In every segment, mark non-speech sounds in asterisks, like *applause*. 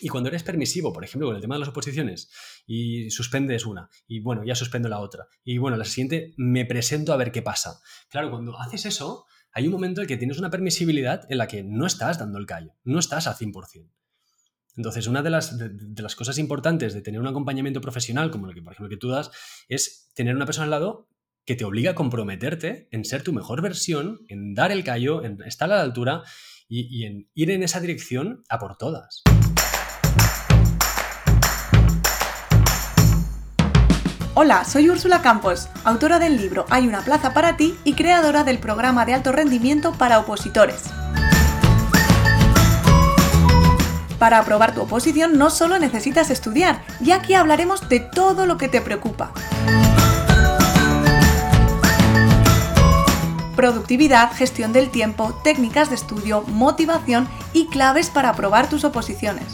Y cuando eres permisivo, por ejemplo, con el tema de las oposiciones, y suspendes una, y bueno, ya suspendo la otra, y bueno, la siguiente me presento a ver qué pasa. Claro, cuando haces eso, hay un momento en que tienes una permisibilidad en la que no estás dando el callo, no estás al 100%. Entonces, una de las, de, las cosas importantes de tener un acompañamiento profesional, como el que, por ejemplo, que tú das, es tener una persona al lado que te obliga a comprometerte en ser tu mejor versión, en dar el callo, en estar a la altura y en ir en esa dirección a por todas. Hola, soy Úrsula Campos, autora del libro Hay una plaza para ti y creadora del programa de alto rendimiento para opositores. Para aprobar tu oposición no solo necesitas estudiar, y aquí hablaremos de todo lo que te preocupa. Productividad, gestión del tiempo, técnicas de estudio, motivación y claves para aprobar tus oposiciones.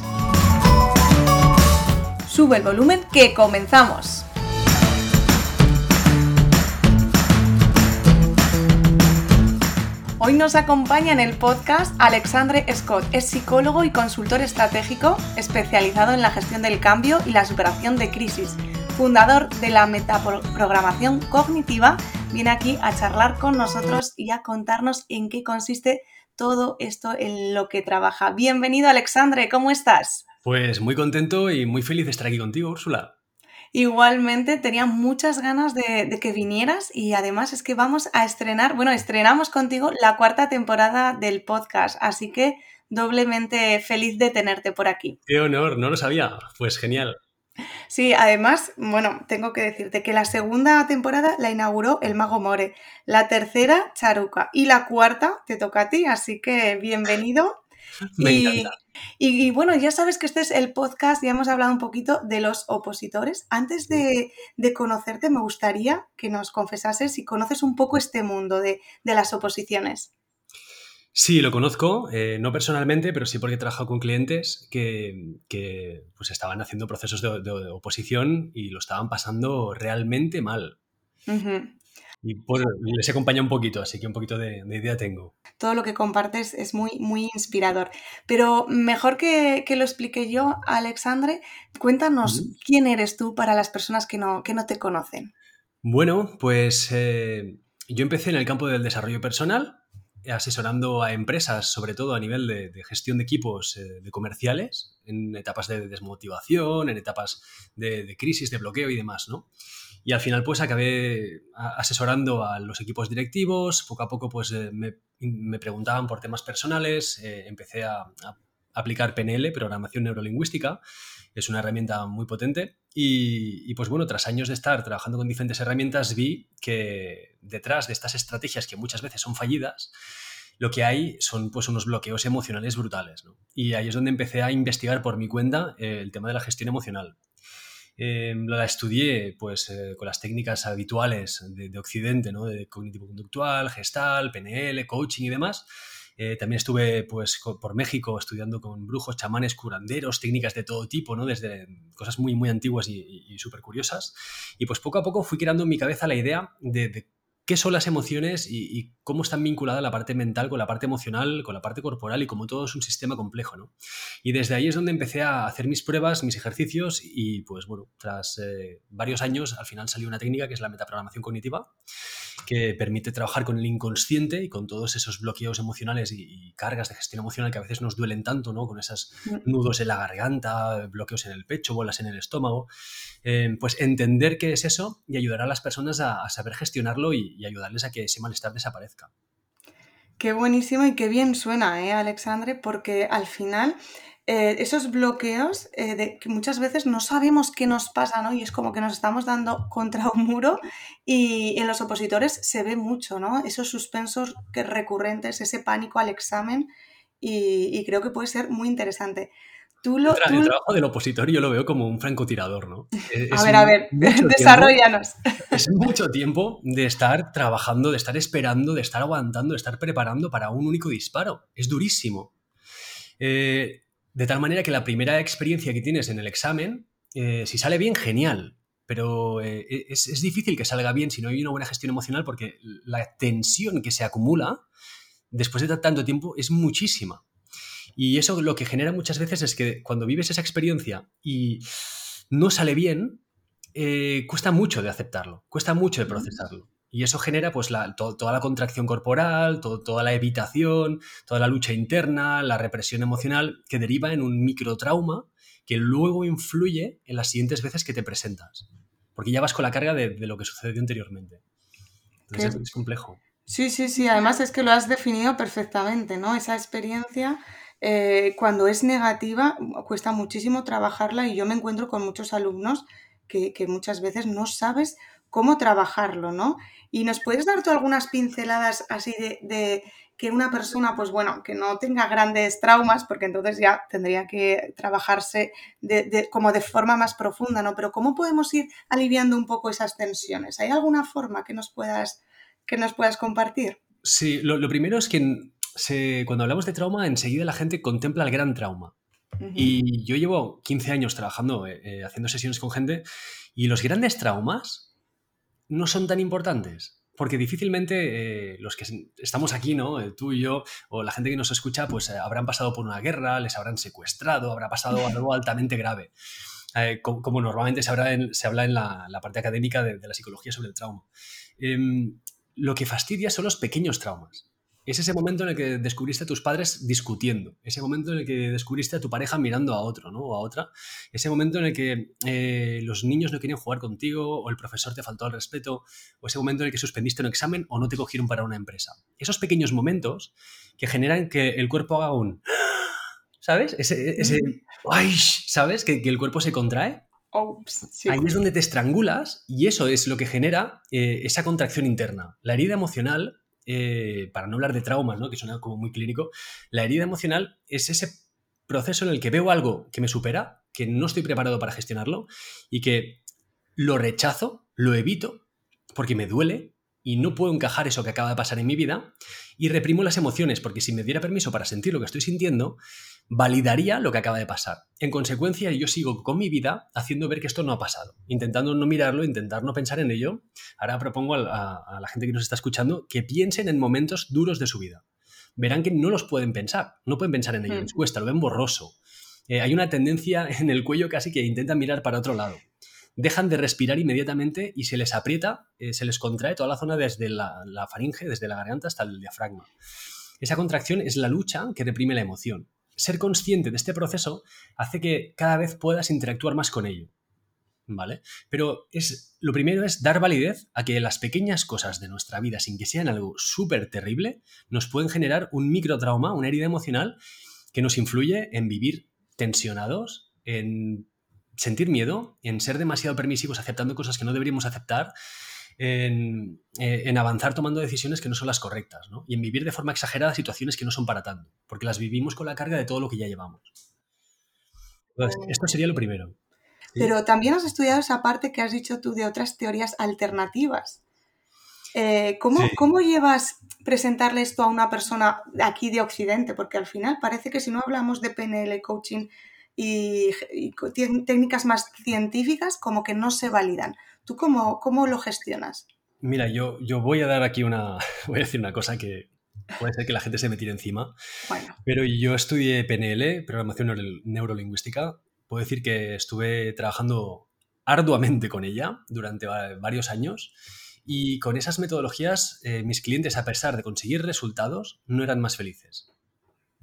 Sube el volumen que comenzamos. Hoy nos acompaña en el podcast Alexandre Scott. Es psicólogo y consultor estratégico especializado en la gestión del cambio y la superación de crisis. Fundador de la metaprogramación cognitiva, viene aquí a charlar con nosotros y a contarnos en qué consiste todo esto en lo que trabaja. Bienvenido Alexandre, ¿cómo estás? Pues muy contento y muy feliz de estar aquí contigo, Úrsula. Igualmente, tenía muchas ganas de, que vinieras y además es que vamos a estrenar, bueno, estrenamos contigo la cuarta temporada del podcast, así que doblemente feliz de tenerte por aquí. Qué honor, no lo sabía, pues genial. Sí, además, bueno, tengo que decirte que la segunda temporada la inauguró el Mago More, la tercera Charuca y la cuarta te toca a ti, así que bienvenido. Me encanta. Y, bueno, ya sabes que este es el podcast, ya hemos hablado un poquito de los opositores. Antes de, conocerte, me gustaría que nos confesases si conoces un poco este mundo de, las oposiciones. Sí, lo conozco, eh, no personalmente, pero sí porque he trabajado con clientes que, pues estaban haciendo procesos de, oposición y lo estaban pasando realmente mal. Y pues, les acompaña un poquito, así que un poquito de, idea tengo. Todo lo que compartes es muy, muy inspirador. Pero mejor que, lo explique yo, Alexandre, cuéntanos quién eres tú para las personas que no, que no te conocen. Bueno, pues eh, yo empecé en el campo del desarrollo personal, asesorando a empresas, sobre todo a nivel de, gestión de equipos eh, de comerciales, en etapas de desmotivación, en etapas de, de crisis, de bloqueo y demás, ¿no? Y al final pues acabé asesorando a los equipos directivos, poco a poco pues eh, me, preguntaban por temas personales, eh, empecé a, aplicar PNL, programación neurolingüística, es una herramienta muy potente y, pues bueno, tras años de estar trabajando con diferentes herramientas vi que detrás de estas estrategias que muchas veces son fallidas, lo que hay son pues unos bloqueos emocionales brutales. Y ahí es donde empecé a investigar por mi cuenta eh, el tema de la gestión emocional. Em, la estudié pues, eh, con las técnicas habituales de, Occidente, ¿no? de cognitivo-conductual, gestal, PNL, coaching y demás. Eh, también estuve pues, por México estudiando con brujos, chamanes, curanderos, técnicas de todo tipo, ¿no? desde cosas muy, muy antiguas y, súper curiosas. Y pues poco a poco fui creando en mi cabeza la idea de, de qué son las emociones y, cómo están vinculadas la parte mental con la parte emocional, con la parte corporal y como todo es un sistema complejo, ¿no? Y desde ahí es donde empecé a hacer mis pruebas, mis ejercicios y pues bueno, tras eh, varios años al final salió una técnica que es la metaprogramación cognitiva que permite trabajar con el inconsciente y con todos esos bloqueos emocionales y, cargas de gestión emocional que a veces nos duelen tanto, ¿no? Con esos mm. nudos en la garganta, bloqueos en el pecho, bolas en el estómago. Eh, pues entender qué es eso y ayudar a las personas a, saber gestionarlo y, ayudarles a que ese malestar desaparezca. Qué buenísimo y qué bien suena, ¿eh, Alexandre? Porque al final eh, esos bloqueos eh, de que muchas veces no sabemos qué nos pasa, ¿no? Y es como que nos estamos dando contra un muro y en los opositores se ve mucho, ¿no? Esos suspensos que recurrentes, ese pánico al examen y, creo que puede ser muy interesante. Tú lo, el, trabajo del opositor yo lo veo como un francotirador, ¿no? *laughs* a ver, a ver, desarrollanos. *laughs* es mucho tiempo de estar trabajando, de estar esperando, de estar aguantando, de estar preparando para un único disparo. Es durísimo. Eh, de tal manera que la primera experiencia que tienes en el examen, eh, si sale bien, genial. Pero eh, e-, es, difícil que salga bien si no hay una buena gestión emocional porque la tensión que se acumula después de tanto tiempo es muchísima. Y eso lo que genera muchas veces es que cuando vives esa experiencia y no sale bien, eh, cuesta mucho de aceptarlo, cuesta mucho de procesarlo. Y eso genera pues toda la contracción corporal, toda la evitación, toda la lucha interna, la represión emocional que deriva en un microtrauma que luego influye en las siguientes veces que te presentas. Porque ya vas con la carga de, lo que sucedió anteriormente. Entonces es, complejo. Sí, sí, sí. Además es que lo has definido perfectamente, ¿no? Esa experiencia, eh, cuando es negativa, cuesta muchísimo trabajarla y yo me encuentro con muchos alumnos que, que muchas veces no sabes cómo trabajarlo, ¿no? Y nos puedes dar tú algunas pinceladas así de, que una persona, pues bueno, que no tenga grandes traumas, porque entonces ya tendría que trabajarse de, como de forma más profunda, ¿no? Pero ¿cómo podemos ir aliviando un poco esas tensiones? ¿Hay alguna forma que nos puedas, que nos puedas compartir? Sí, lo, primero es que cuando hablamos de trauma, enseguida la gente contempla el gran trauma. Y yo llevo 15 años trabajando, eh, eh, haciendo sesiones con gente, y los grandes traumas no son tan importantes. Porque difícilmente eh, los que estamos aquí, ¿no? Eh, tú y yo, o la gente que nos escucha, pues eh, habrán pasado por una guerra, les habrán secuestrado, habrá pasado *laughs* algo altamente grave. como, normalmente se, habla en, se habla en la, parte académica de, la psicología sobre el trauma. Em, lo que fastidia son los pequeños traumas. Es ese momento en el que descubriste a tus padres discutiendo, ese momento en el que descubriste a tu pareja mirando a otro ¿no? o a otra, ese momento en el que eh, los niños no querían jugar contigo o el profesor te faltó al respeto o ese momento en el que suspendiste un examen o no te cogieron para una empresa. Esos pequeños momentos que generan que el cuerpo haga un... ¿Sabes? Ese... ese ¡ay! ¿Sabes? Que, el cuerpo se contrae. Ahí es donde te estrangulas y eso es lo que genera eh, esa contracción interna. La herida emocional eh, para no hablar de traumas, ¿no? que suena como muy clínico, la herida emocional es ese proceso en el que veo algo que me supera, que no estoy preparado para gestionarlo y que lo rechazo, lo evito, porque me duele y no puedo encajar eso que acaba de pasar en mi vida y reprimo las emociones, porque si me diera permiso para sentir lo que estoy sintiendo, validaría lo que acaba de pasar. En consecuencia, yo sigo con mi vida haciendo ver que esto no ha pasado, intentando no mirarlo, intentar no pensar en ello. Ahora propongo a, la gente que nos está escuchando que piensen en momentos duros de su vida. Verán que no los pueden pensar, no pueden pensar en ello, les cuesta, lo ven borroso. Eh, hay una tendencia *laughs* en el cuello casi que intentan mirar para otro lado. Dejan de respirar inmediatamente y se les aprieta, eh, se les contrae toda la zona desde la, la faringe, desde la garganta hasta el diafragma. Esa contracción es la lucha que reprime la emoción ser consciente de este proceso hace que cada vez puedas interactuar más con ello. ¿Vale? Pero es, lo primero es dar validez a que las pequeñas cosas de nuestra vida, sin que sean algo súper terrible, nos pueden generar un microtrauma, una herida emocional que nos influye en vivir tensionados, en sentir miedo, en ser demasiado permisivos aceptando cosas que no deberíamos aceptar eh, en, avanzar tomando decisiones que no son las correctas, ¿no? Y en vivir de forma exagerada situaciones que no son para tanto, porque las vivimos con la carga de todo lo que ya llevamos. Entonces, oh. esto sería lo primero. Pero también has estudiado esa parte que has dicho tú de otras teorías alternativas. Eh, ¿cómo, ¿Cómo llevas presentarle esto a una persona aquí de Occidente? Porque al final parece que si no hablamos de PNL, coaching y, y técnicas más científicas, como que no se validan. ¿Tú cómo, cómo lo gestionas? Mira, yo, yo voy a dar aquí una, *laughs* voy a decir una cosa que puede ser que la gente se me tire encima, bueno. pero yo estudié PNL, Programación Neurolingüística, puedo decir que estuve trabajando arduamente con ella durante varios años y con esas metodologías eh, mis clientes, a pesar de conseguir resultados, no eran más felices.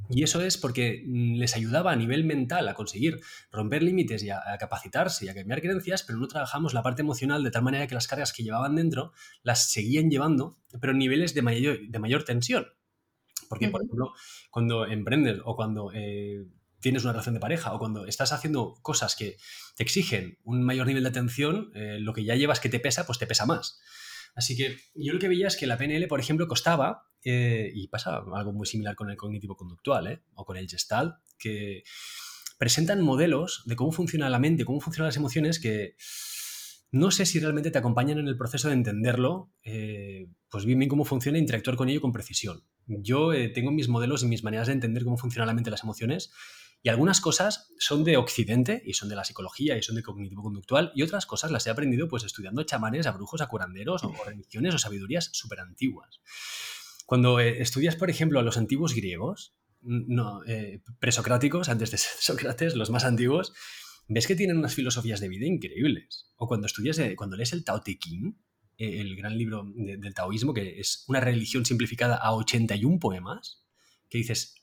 Y eso es porque mm, les ayudaba a nivel mental a conseguir romper límites y a, capacitarse y a cambiar creencias, pero no trabajamos la parte emocional de tal manera que las cargas que llevaban dentro las seguían llevando, pero en niveles de mayor, de mayor tensión. Porque, por ejemplo, cuando emprendes o cuando eh, tienes una relación de pareja o cuando estás haciendo cosas que te exigen un mayor nivel de atención, eh, lo que ya llevas que te pesa, pues te pesa más. Así que yo lo que veía es que la PNL, por ejemplo, costaba, eh, y pasa algo muy similar con el cognitivo conductual ¿eh? o con el gestalt, que presentan modelos de cómo funciona la mente, cómo funcionan las emociones que no sé si realmente te acompañan en el proceso de entenderlo, eh, pues bien, bien cómo funciona e interactuar con ello con precisión. Yo tengo mis modelos y mis maneras de entender cómo funciona la mente las emociones y algunas cosas son de Occidente y son de la psicología y son de cognitivo-conductual y otras cosas las he aprendido pues estudiando chamanes, a brujos, a curanderos o, religiones o sabidurías súper antiguas. Cuando eh, estudias, por ejemplo, a los antiguos griegos, no, eh, presocráticos, antes de ser *laughs* Sócrates, los más antiguos, ves que tienen unas filosofías de vida increíbles. O cuando estudias, cuando lees el Tao Te Ching, eh, el gran libro del taoísmo, que es una religión simplificada a 81 poemas, que dices,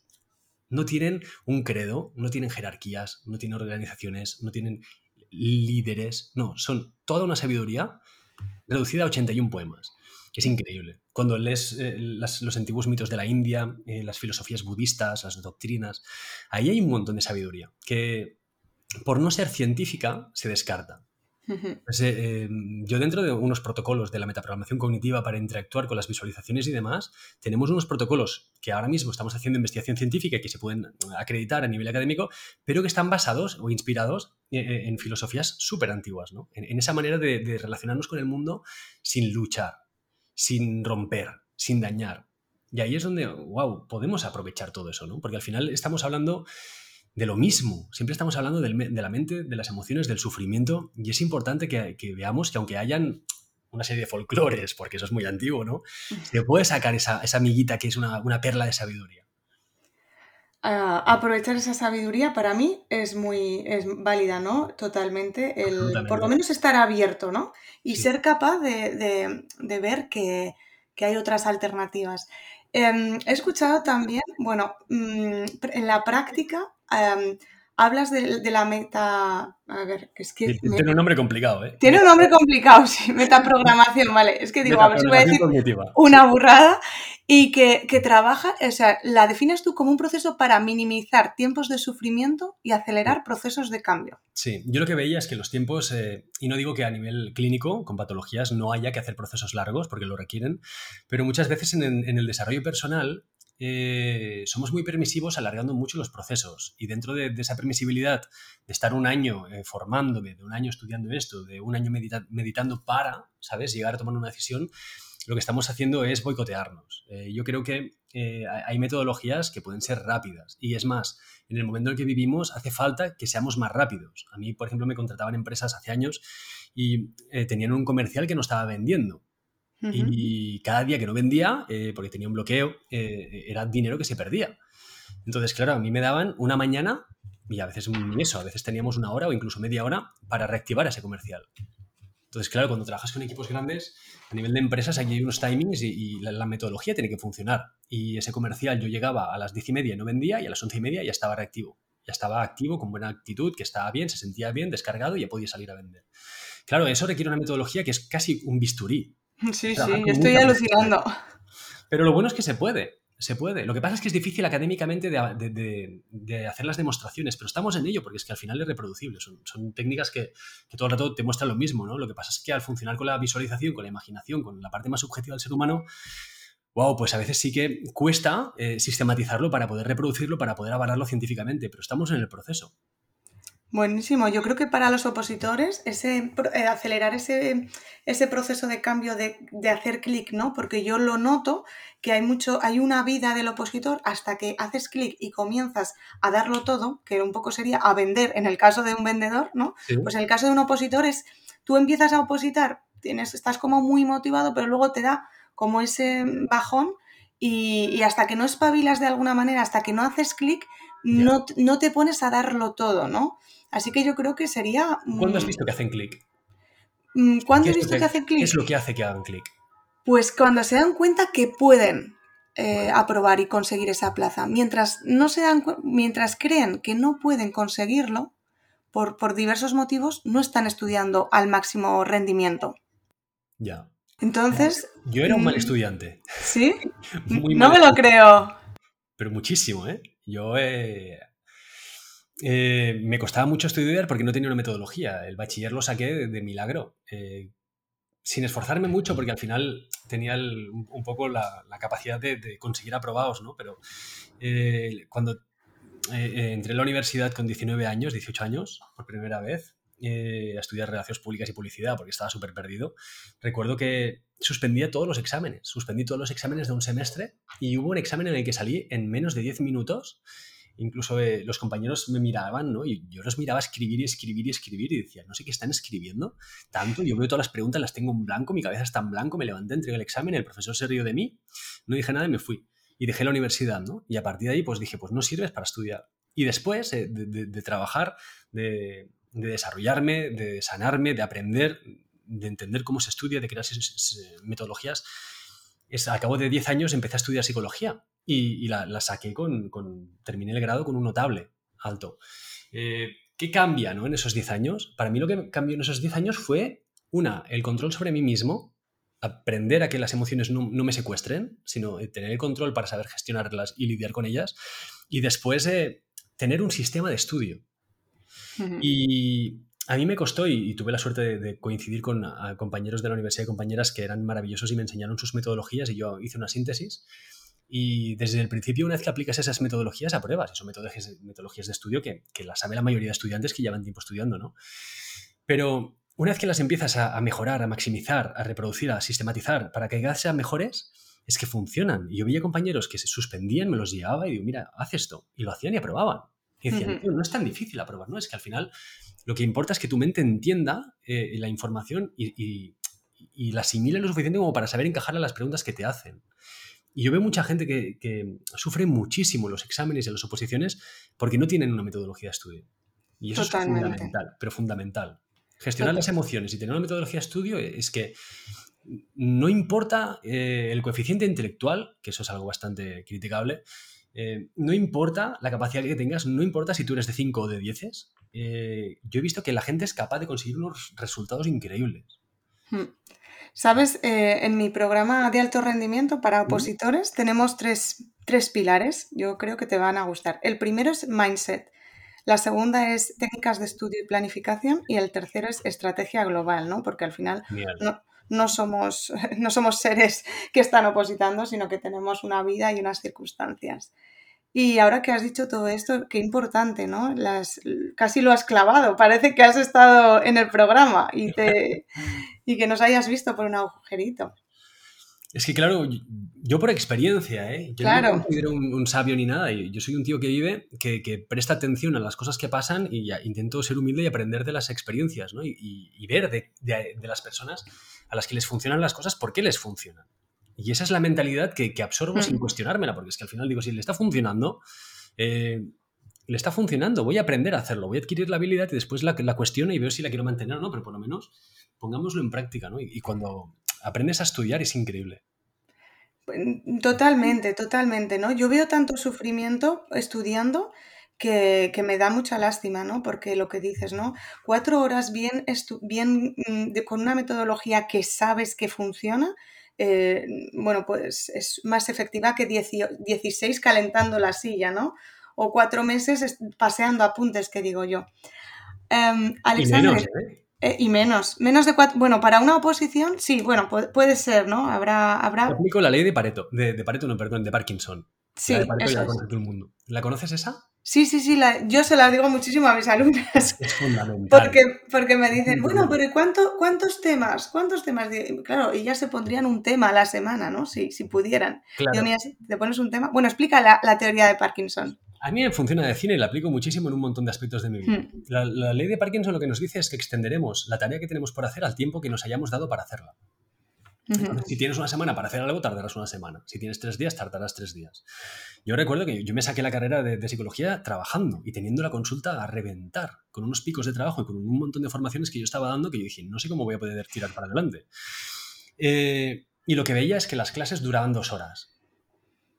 no tienen un credo, no tienen jerarquías, no tienen organizaciones, no tienen líderes, no, son toda una sabiduría reducida a 81 poemas. Es increíble. Cuando lees eh, los antiguos mitos de la India, eh, las filosofías budistas, las doctrinas, ahí hay un montón de sabiduría que por no ser científica se descarta. Pues, eh, yo dentro de unos protocolos de la metaprogramación cognitiva para interactuar con las visualizaciones y demás, tenemos unos protocolos que ahora mismo estamos haciendo investigación científica y que se pueden acreditar a nivel académico, pero que están basados o inspirados en filosofías súper antiguas, ¿no? en, esa manera de, de relacionarnos con el mundo sin luchar, sin romper, sin dañar. Y ahí es donde, wow, podemos aprovechar todo eso, ¿no? Porque al final estamos hablando de lo mismo. Siempre estamos hablando de la mente, de las emociones, del sufrimiento, y es importante que, veamos que aunque hayan una serie de folclores, porque eso es muy antiguo, ¿no? Se puede sacar esa, esa amiguita que es una, perla de sabiduría. Ah, aprovechar esa sabiduría para mí es muy es válida, ¿no? Totalmente. El, por lo menos estar abierto, ¿no? Y ser capaz de, ver que, que, hay otras alternativas. Em, he escuchado también, bueno, mm, en la práctica Em, hablas de, la meta. A ver, es que. Tiene un nombre complicado, ¿eh? Tiene un nombre complicado, *laughs* sí, metaprogramación, vale. Es que digo, a ver si voy a decir una burrada. Y que, trabaja, o sea, la defines tú como un proceso para minimizar tiempos de sufrimiento y acelerar procesos de cambio. Sí, yo lo que veía es que los tiempos, eh, y no digo que a nivel clínico, con patologías, no haya que hacer procesos largos, porque lo requieren, pero muchas veces en el desarrollo personal eh, somos muy permisivos alargando mucho los procesos y dentro de, esa permisibilidad de estar un año eh, formándome, de un año estudiando esto, de un año meditando para, ¿sabes?, llegar a tomar una decisión, lo que estamos haciendo es boicotearnos. Eh, yo creo que hay metodologías que pueden ser rápidas y es más, en el momento en el que vivimos hace falta que seamos más rápidos. A mí, por ejemplo, me contrataban empresas hace años y tenían un comercial que no estaba vendiendo y cada día que no vendía, eh, porque tenía un bloqueo, eh, era dinero que se perdía. Entonces, claro, a mí me daban una mañana, y a veces eso, a veces teníamos una hora o incluso media hora para reactivar ese comercial. Entonces, claro, cuando trabajas con equipos grandes, a nivel de empresas, aquí hay unos timings y, la, metodología tiene que funcionar. Y ese comercial yo llegaba a las diez y media y no vendía, y a las once y media ya estaba reactivo. Ya estaba activo, con buena actitud, que estaba bien, se sentía bien, descargado y ya podía salir a vender. Claro, eso requiere una metodología que es casi un bisturí. *laughs* Sí, sí, estoy alucinando. Pero lo bueno es que se puede, se puede. Lo que pasa es que es difícil académicamente de, hacer las demostraciones, pero estamos en ello porque es que al final es reproducible. Son, técnicas que, todo el rato te muestran lo mismo, ¿no? Lo que pasa es que al funcionar con la visualización, con la imaginación, con la parte más subjetiva del ser humano, wow, pues a veces sí que cuesta eh, sistematizarlo para poder reproducirlo, para poder avalarlo científicamente, pero estamos en el proceso. Buenísimo. Yo creo que para los opositores ese, eh, acelerar ese, ese, proceso de cambio de, hacer clic, ¿no? Porque yo lo noto que hay mucho, hay una vida del opositor hasta que haces clic y comienzas a darlo todo, que un poco sería a vender en el caso de un vendedor, ¿no? Pues en el caso de un opositor es, tú empiezas a opositar, tienes, estás como muy motivado, pero luego te da como ese bajón y, y hasta que no espabilas de alguna manera, hasta que no haces clic, no, no, te pones a darlo todo, ¿no? Así que yo creo que sería... ¿Cuándo has mm, visto que hacen clic? Mm, ¿Cuándo has visto que, hacen clic? ¿Qué es lo que hace que hagan clic? Pues cuando se dan cuenta que pueden eh, aprobar y conseguir esa plaza. Mientras, no se dan, mientras creen que no pueden conseguirlo, por, por diversos motivos, no están estudiando al máximo rendimiento. Ya. Entonces... Yo era un mal mm, estudiante. ¿Sí? *laughs* no me lo creo. Pero muchísimo, ¿eh? Yo eh, eh, me costaba mucho estudiar porque no tenía una metodología. El bachiller lo saqué de, milagro. Eh, sin esforzarme mucho, porque al final tenía un poco la, capacidad de, conseguir aprobados, ¿no? Pero cuando entré a la universidad con 19 años, 18 años, por primera vez, a estudiar relaciones públicas y publicidad, porque estaba súper perdido, recuerdo que suspendía todos los exámenes. Suspendí todos los exámenes de un semestre y hubo un examen en el que salí en menos de 10 minutos. Incluso eh, los compañeros me miraban, ¿no? Yo los miraba escribir y escribir y escribir y decía, no sé qué están escribiendo tanto. Yo veo todas las preguntas, las tengo en blanco, mi cabeza está en blanco, me levanté, entregué el examen, el profesor se rió de mí, no dije nada y me fui. y dejé la universidad, ¿no? Y a partir de ahí, pues dije, pues no sirves para estudiar. Y después eh, de, trabajar, de, desarrollarme, de sanarme, de aprender, de entender cómo se estudia, de crear metodologías, es, a cabo de 10 años empecé a estudiar psicología y, la, saqué con, terminé el grado con un notable alto. Eh, ¿Qué cambia ¿no? en esos 10 años? Para mí lo que cambió en esos 10 años fue, una, el control sobre mí mismo, aprender a que las emociones no, me secuestren, sino tener el control para saber gestionarlas y lidiar con ellas. Y después eh, tener un sistema de estudio. Y a mí me costó, y, tuve la suerte de, coincidir con compañeros de la universidad y compañeras que eran maravillosos y me enseñaron sus metodologías y yo hice una síntesis. Y desde el principio, una vez que aplicas esas metodologías, apruebas. Y son metodologías, metodologías de estudio que, que las sabe la mayoría de estudiantes que llevan tiempo estudiando, ¿no? Pero una vez que las empiezas a, mejorar, a maximizar, a reproducir, a sistematizar para que cada vez sean mejores, es que funcionan. Y yo veía compañeros que se suspendían, me los llevaba y digo, mira, haz esto. Y lo hacían y aprobaban. Y decían, no es tan difícil aprobar, ¿no? Es que al final lo que importa es que tu mente entienda eh, la información y, la asimile lo suficiente como para saber encajar a las preguntas que te hacen. Y yo veo mucha gente que, sufre muchísimo los exámenes y las oposiciones porque no tienen una metodología de estudio. Y eso es fundamental, pero fundamental. Gestionar las emociones y tener una metodología de estudio es que no importa eh, el coeficiente intelectual, que eso es algo bastante criticable, eh, no importa la capacidad que tengas, no importa si tú eres de 5 o de 10. Eh, yo he visto que la gente es capaz de conseguir unos resultados increíbles. Hmm. Sabes, en mi programa de alto rendimiento para opositores tenemos tres, tres pilares, yo creo que te van a gustar. El primero es mindset. La segunda es técnicas de estudio y planificación y el tercero es estrategia global, ¿no? Porque al final no, somos, *laughs* no somos seres que están opositando, sino que tenemos una vida y unas circunstancias. Y ahora que has dicho todo esto, qué importante, ¿no? Las, casi lo has clavado, parece que has estado en el programa y, te, y que nos hayas visto por un agujerito. Es que, claro, yo por experiencia, ¿eh? Yo no me considero un, sabio ni nada. Yo soy un tío que vive, que, presta atención a las cosas que pasan y intento ser humilde y aprender de las experiencias, ¿no? Y, ver de, las personas a las que les funcionan las cosas, por qué les funcionan. Y esa es la mentalidad que, absorbo sin mm. cuestionármela, porque es que al final digo, si le está funcionando, eh, le está funcionando, voy a aprender a hacerlo, voy a adquirir la habilidad y después la, la cuestiono y veo si la quiero mantener o no, pero por lo menos pongámoslo en práctica, ¿no? y cuando aprendes a estudiar, es increíble. Pues, totalmente, totalmente, ¿no? Yo veo tanto sufrimiento estudiando que, me da mucha lástima, ¿no? Porque lo que dices, ¿no? Cuatro horas bien, bien mm, con una metodología que sabes que funciona, eh, bueno, pues es más efectiva que 16 calentando la silla, ¿no? O cuatro meses paseando apuntes, que digo yo. Um, ¿eh? Eh, y menos, menos de cuatro. Bueno, para una oposición, sí, bueno, puede, ser, ¿no? Habrá. habrá... Aplico la ley de Pareto, de, Pareto, no, perdón, de Parkinson. Sí, la de Pareto ya la conoce todo el mundo. ¿La conoces esa? Sí, sí, sí, yo se la digo muchísimo a mis alumnas. Es fundamental. Porque, porque me dicen, bueno, pero ¿cuánto, ¿cuántos temas? ¿Cuántos temas? Claro, y ya se pondrían un tema a la semana, ¿no? Si, si pudieran. Claro. mira, te pones un tema. Bueno, explica la, la teoría de Parkinson. A mí me funciona de cine y la aplico muchísimo en un montón de aspectos de mi vida. Hmm. La, ley de Parkinson lo que nos dice es que extenderemos la tarea que tenemos por hacer al tiempo que nos hayamos dado para hacerla. Si tienes una semana para hacer algo, tardarás una semana. Si tienes tres días, tardarás tres días. Yo recuerdo que yo me saqué la carrera de, psicología trabajando y teniendo la consulta a reventar, con unos picos de trabajo y con un montón de formaciones que yo estaba dando que yo dije, no sé cómo voy a poder tirar para adelante. Eh, y lo que veía es que las clases duraban dos horas.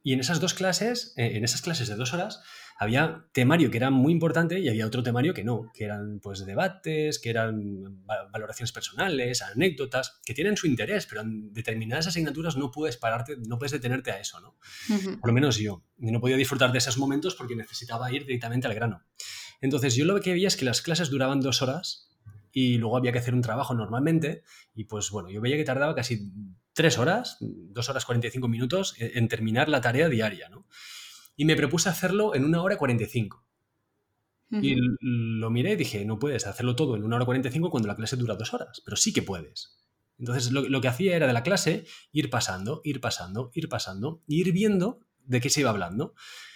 Y en esas dos clases, eh, en esas clases de dos horas, había temario que era muy importante y había otro temario que no, que eran pues debates, que eran valoraciones personales, anécdotas, que tienen su interés, pero en determinadas asignaturas no puedes pararte, no puedes detenerte a eso, ¿no? Por lo menos yo. no podía disfrutar de esos momentos porque necesitaba ir directamente al grano. Entonces yo lo que veía es que las clases duraban dos horas y luego había que hacer un trabajo normalmente y pues bueno, yo veía que tardaba casi tres horas, dos horas 45 minutos en terminar la tarea diaria, ¿no? Y me propuse hacerlo en una hora 45. Y lo miré y dije, no puedes hacerlo todo en una hora 45 cuando la clase dura dos horas, pero sí que puedes. Entonces lo, lo que hacía era de la clase ir pasando, ir pasando, ir pasando, ir viendo de qué se iba hablando.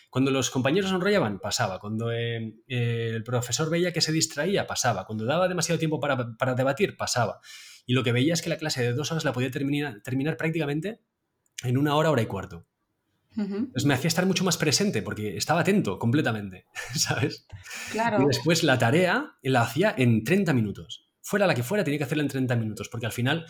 Cuando los compañeros enrollaban, pasaba. Cuando eh, el profesor veía que se distraía, pasaba. Cuando daba demasiado tiempo para, para debatir, pasaba y lo que veía es que la clase de dos horas la podía terminar, terminar prácticamente en una hora, hora y cuarto. Entonces me hacía estar mucho más presente porque estaba atento completamente, *laughs* ¿sabes? Claro. Y después la tarea la hacía en 30 minutos. Fuera la que fuera, tenía que hacerla en 30 minutos porque al final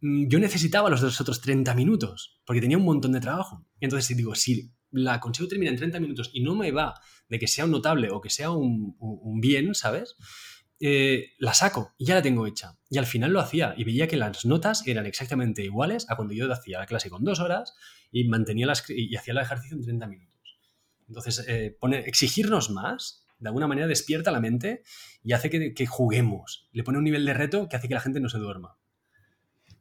mm, yo necesitaba los otros 30 minutos porque tenía un montón de trabajo. Y entonces digo, si la consigo terminar en 30 minutos y no me va de que sea un notable o que sea un, un bien, ¿sabes? Eh, la saco y ya la tengo hecha. Y al final lo hacía y veía que las notas eran exactamente iguales a cuando yo hacía la clase con dos horas y mantenía las, y hacía el ejercicio en 30 minutos. Entonces, eh, exigirnos más, de alguna manera despierta la mente y hace que, que juguemos. Le pone un nivel de reto que hace que la gente no se duerma.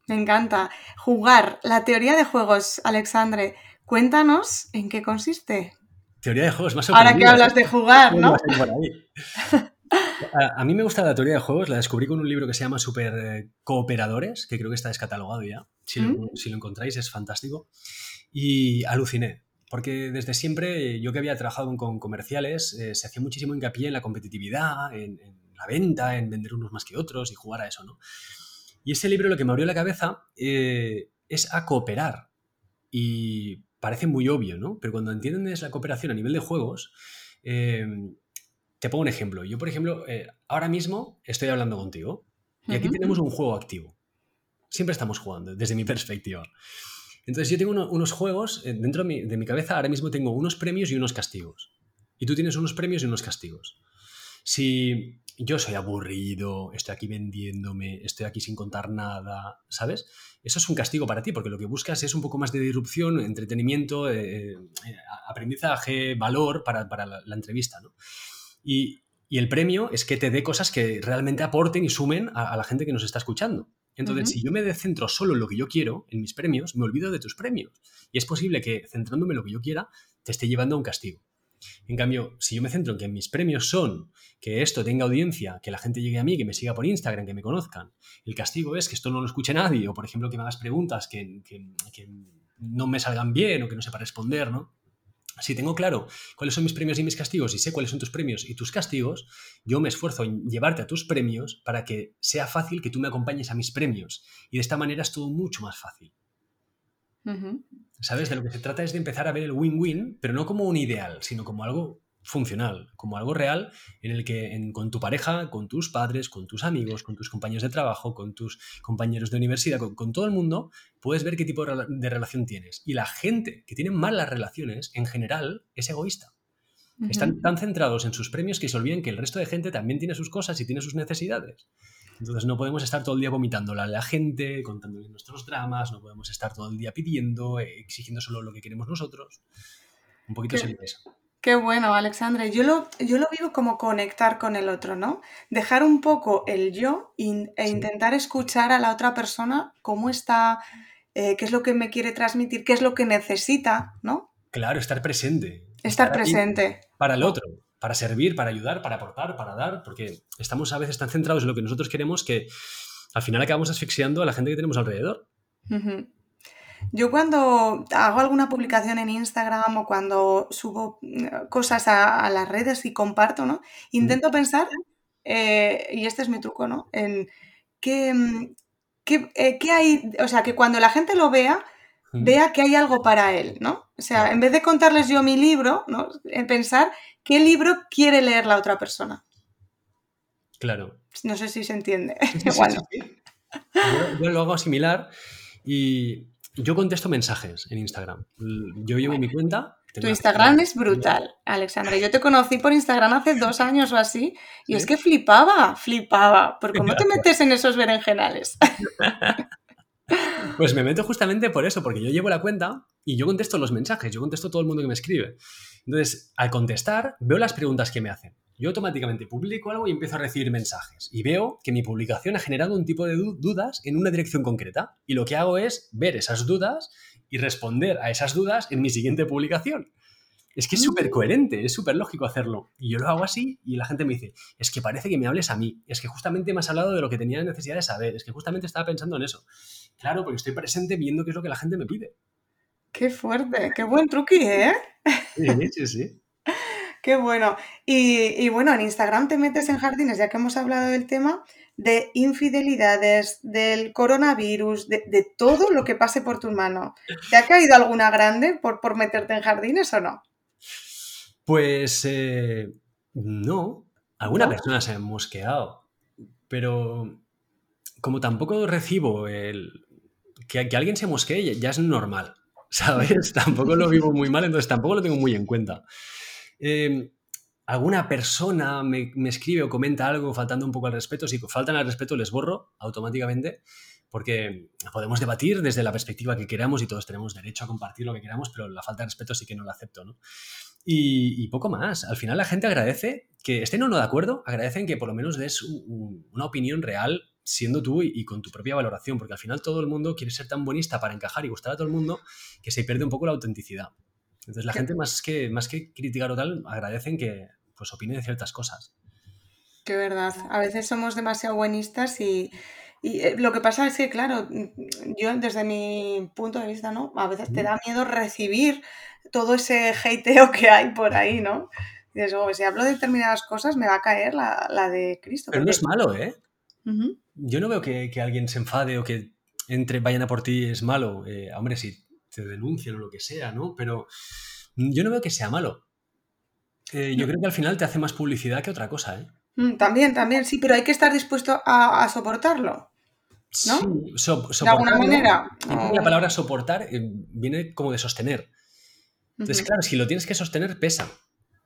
Me encanta. Jugar. La teoría de juegos, Alexandre. Cuéntanos en qué consiste. Teoría de juegos más Ahora que hablas de jugar, ¿no? *laughs* A, mí me gusta la teoría de juegos, la descubrí con un libro que se llama Super eh, Cooperadores, que creo que está descatalogado ya. Si, lo, si lo encontráis es fantástico. Y aluciné, porque desde siempre yo que había trabajado con comerciales, eh, se hacía muchísimo hincapié en la competitividad, en, la venta, en vender unos más que otros y jugar a eso, ¿no? Y ese libro lo que me abrió la cabeza eh, es a cooperar. Y parece muy obvio, ¿no? Pero cuando entiendes la cooperación a nivel de juegos, te pongo un ejemplo. Yo, por ejemplo, eh, ahora mismo estoy hablando contigo y aquí tenemos un juego activo. Siempre estamos jugando, desde mi perspectiva. Entonces yo tengo unos juegos, eh, dentro de mi, de mi, cabeza ahora mismo tengo unos premios y unos castigos. Y tú tienes unos premios y unos castigos. Si yo soy aburrido, estoy aquí vendiéndome, estoy aquí sin contar nada, ¿sabes? Eso es un castigo para ti, porque lo que buscas es un poco más de disrupción, entretenimiento, eh, aprendizaje, valor para, para la, la, entrevista, ¿no? Y, el premio es que te dé cosas que realmente aporten y sumen a, la gente que nos está escuchando. Entonces, si yo me centro solo en lo que yo quiero, en mis premios, me olvido de tus premios. Y es posible que centrándome en lo que yo quiera, te esté llevando a un castigo. En cambio, si yo me centro en que mis premios son que esto tenga audiencia, que la gente llegue a mí, que me siga por Instagram, que me conozcan, el castigo es que esto no lo escuche nadie, o por ejemplo que me hagas preguntas que, que, que no me salgan bien o que no sepa responder, ¿no? Si tengo claro cuáles son mis premios y mis castigos y sé cuáles son tus premios y tus castigos, yo me esfuerzo en llevarte a tus premios para que sea fácil que tú me acompañes a mis premios. Y de esta manera es todo mucho más fácil. ¿Sabes? De lo que se trata es de empezar a ver el win-win, pero no como un ideal, sino como algo funcional, como algo real en el que con tu pareja, con tus padres, con tus amigos, con tus compañeros de trabajo, con tus compañeros de universidad, con, todo el mundo, puedes ver qué tipo de, relación tienes. Y la gente que tiene malas relaciones, en general, es egoísta. Están tan centrados en sus premios que se olviden que el resto de gente también tiene sus cosas y tiene sus necesidades. Entonces no podemos estar todo el día vomitándole a la gente, contándole nuestros dramas, no podemos estar todo el día pidiendo, eh, exigiendo solo lo que queremos nosotros. Un poquito sería eso. Qué bueno, Alexandre. Yo lo, yo lo vivo como conectar con el otro, ¿no? Dejar un poco el yo e intentar escuchar a la otra persona cómo está, eh, qué es lo que me quiere transmitir, qué es lo que necesita, ¿no? Claro, estar presente. Estar, presente. Para el otro, para servir, para ayudar, para aportar, para dar, porque estamos a veces tan centrados en lo que nosotros queremos que al final acabamos asfixiando a la gente que tenemos alrededor. Yo cuando hago alguna publicación en Instagram o cuando subo mm, cosas a, las redes y comparto, ¿no? Intento pensar, eh, y este es mi truco, ¿no? En qué, mm, eh, qué, hay, o sea, que cuando la gente lo vea, vea que hay algo para él, ¿no? O sea, en vez de contarles yo mi libro, ¿no? En pensar qué libro quiere leer la otra persona. Claro. No sé si se entiende. *laughs* yo, lo hago similar y yo contesto mensajes en Instagram. Yo llevo mi cuenta. Tu Instagram es brutal, Alexandra. Yo te conocí por Instagram hace dos años o así y es que flipaba, flipaba. ¿Por cómo te *laughs* metes en esos berenjenales? Pues me meto justamente por eso, porque yo llevo la cuenta y yo contesto los mensajes, yo contesto todo el mundo que me escribe. Entonces, al contestar, veo las preguntas que me hacen yo automáticamente publico algo y empiezo a recibir mensajes. Y veo que mi publicación ha generado un tipo de dudas en una dirección concreta. Y lo que hago es ver esas dudas y responder a esas dudas en mi siguiente publicación. Es que es súper coherente, es súper lógico hacerlo. Y yo lo hago así y la gente me dice, es que parece que me hables a mí, es que justamente me has hablado de lo que tenía necesidad de saber, es que justamente estaba pensando en eso. Claro, porque estoy presente viendo qué es lo que la gente me pide. Qué fuerte, qué buen truqui, ¿eh? Sí, sí, sí. Qué bueno. Y, bueno, en Instagram te metes en jardines, ya que hemos hablado del tema, de infidelidades, del coronavirus, de, todo lo que pase por tu mano. ¿Te ha caído alguna grande por, por meterte en jardines o no? Pues eh, no. Alguna persona se ha mosqueado. Pero como tampoco recibo el. Que, que alguien se mosquee ya es normal. *laughs* ¿Sabes? tampoco lo vivo muy mal, entonces tampoco lo tengo muy en cuenta. Em, alguna persona me, escribe o comenta algo faltando un poco al respeto, si faltan al respeto les borro automáticamente, porque podemos debatir desde la perspectiva que queramos y todos tenemos derecho a compartir lo que queramos, pero la falta de respeto sí que no la acepto, ¿no? Y, poco más. Al final la gente agradece que estén o no de acuerdo, agradecen que por lo menos des una opinión real siendo tú y, con tu propia valoración, porque al final todo el mundo quiere ser tan buenista para encajar y gustar a todo el mundo que se pierde un poco la autenticidad. Entonces la gente más que, más que criticar o tal, agradecen que pues opine de ciertas cosas. Qué verdad. A veces somos demasiado buenistas y, eh, lo que pasa es que, claro, yo desde mi punto de vista, ¿no? A veces te da miedo recibir todo ese hateo que hay por ahí, ¿no? Y dices, oh, si hablo de determinadas cosas me va a caer la, de Cristo. Pero no es malo, ¿eh? Yo no veo que, alguien se enfade o que entre, vayan a por ti es malo. Eh, hombre, si te denuncian o lo que sea, ¿no? Pero yo no veo que sea malo. Eh, yo creo que al final te hace más publicidad que otra cosa, ¿eh? Mm, también, también, sí, pero hay que estar dispuesto a, soportarlo. ¿No? Sí, de alguna manera. La palabra soportar eh, viene como de sostener. Entonces, claro, si lo tienes que sostener, pesa.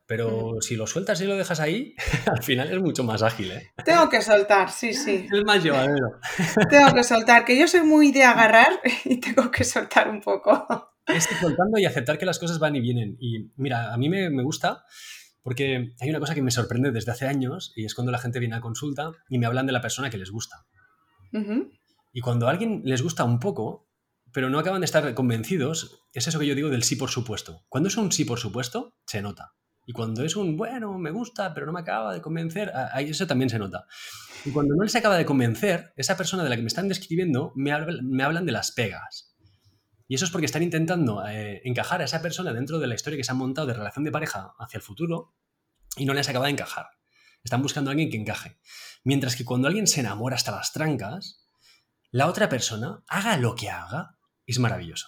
Pero si lo sueltas y lo dejas ahí, *laughs* al final es mucho más ágil. ¿eh? Tengo que soltar, sí, sí. *laughs* Es más llevadero. *laughs* Tengo que soltar, que yo soy muy de agarrar y tengo que soltar un poco. Es soltando y aceptar que las cosas van y vienen. Y mira, a mí me, gusta porque hay una cosa que me sorprende desde hace años y es cuando la gente viene a consulta y me hablan de la persona que les gusta. Y cuando a alguien les gusta un poco, pero no acaban de estar convencidos, es eso que yo digo del sí por supuesto. Cuando es un sí por supuesto, se nota. Y cuando es un, bueno, me gusta, pero no me acaba de convencer, ahí eso también se nota. Y cuando no les acaba de convencer, esa persona de la que me están describiendo me, me hablan de las pegas. Y eso es porque están intentando eh, encajar a esa persona dentro de la historia que se han montado de relación de pareja hacia el futuro y no les acaba de encajar. Están buscando a alguien que encaje. Mientras que cuando alguien se enamora hasta las trancas, la otra persona, haga lo que haga, es maravilloso.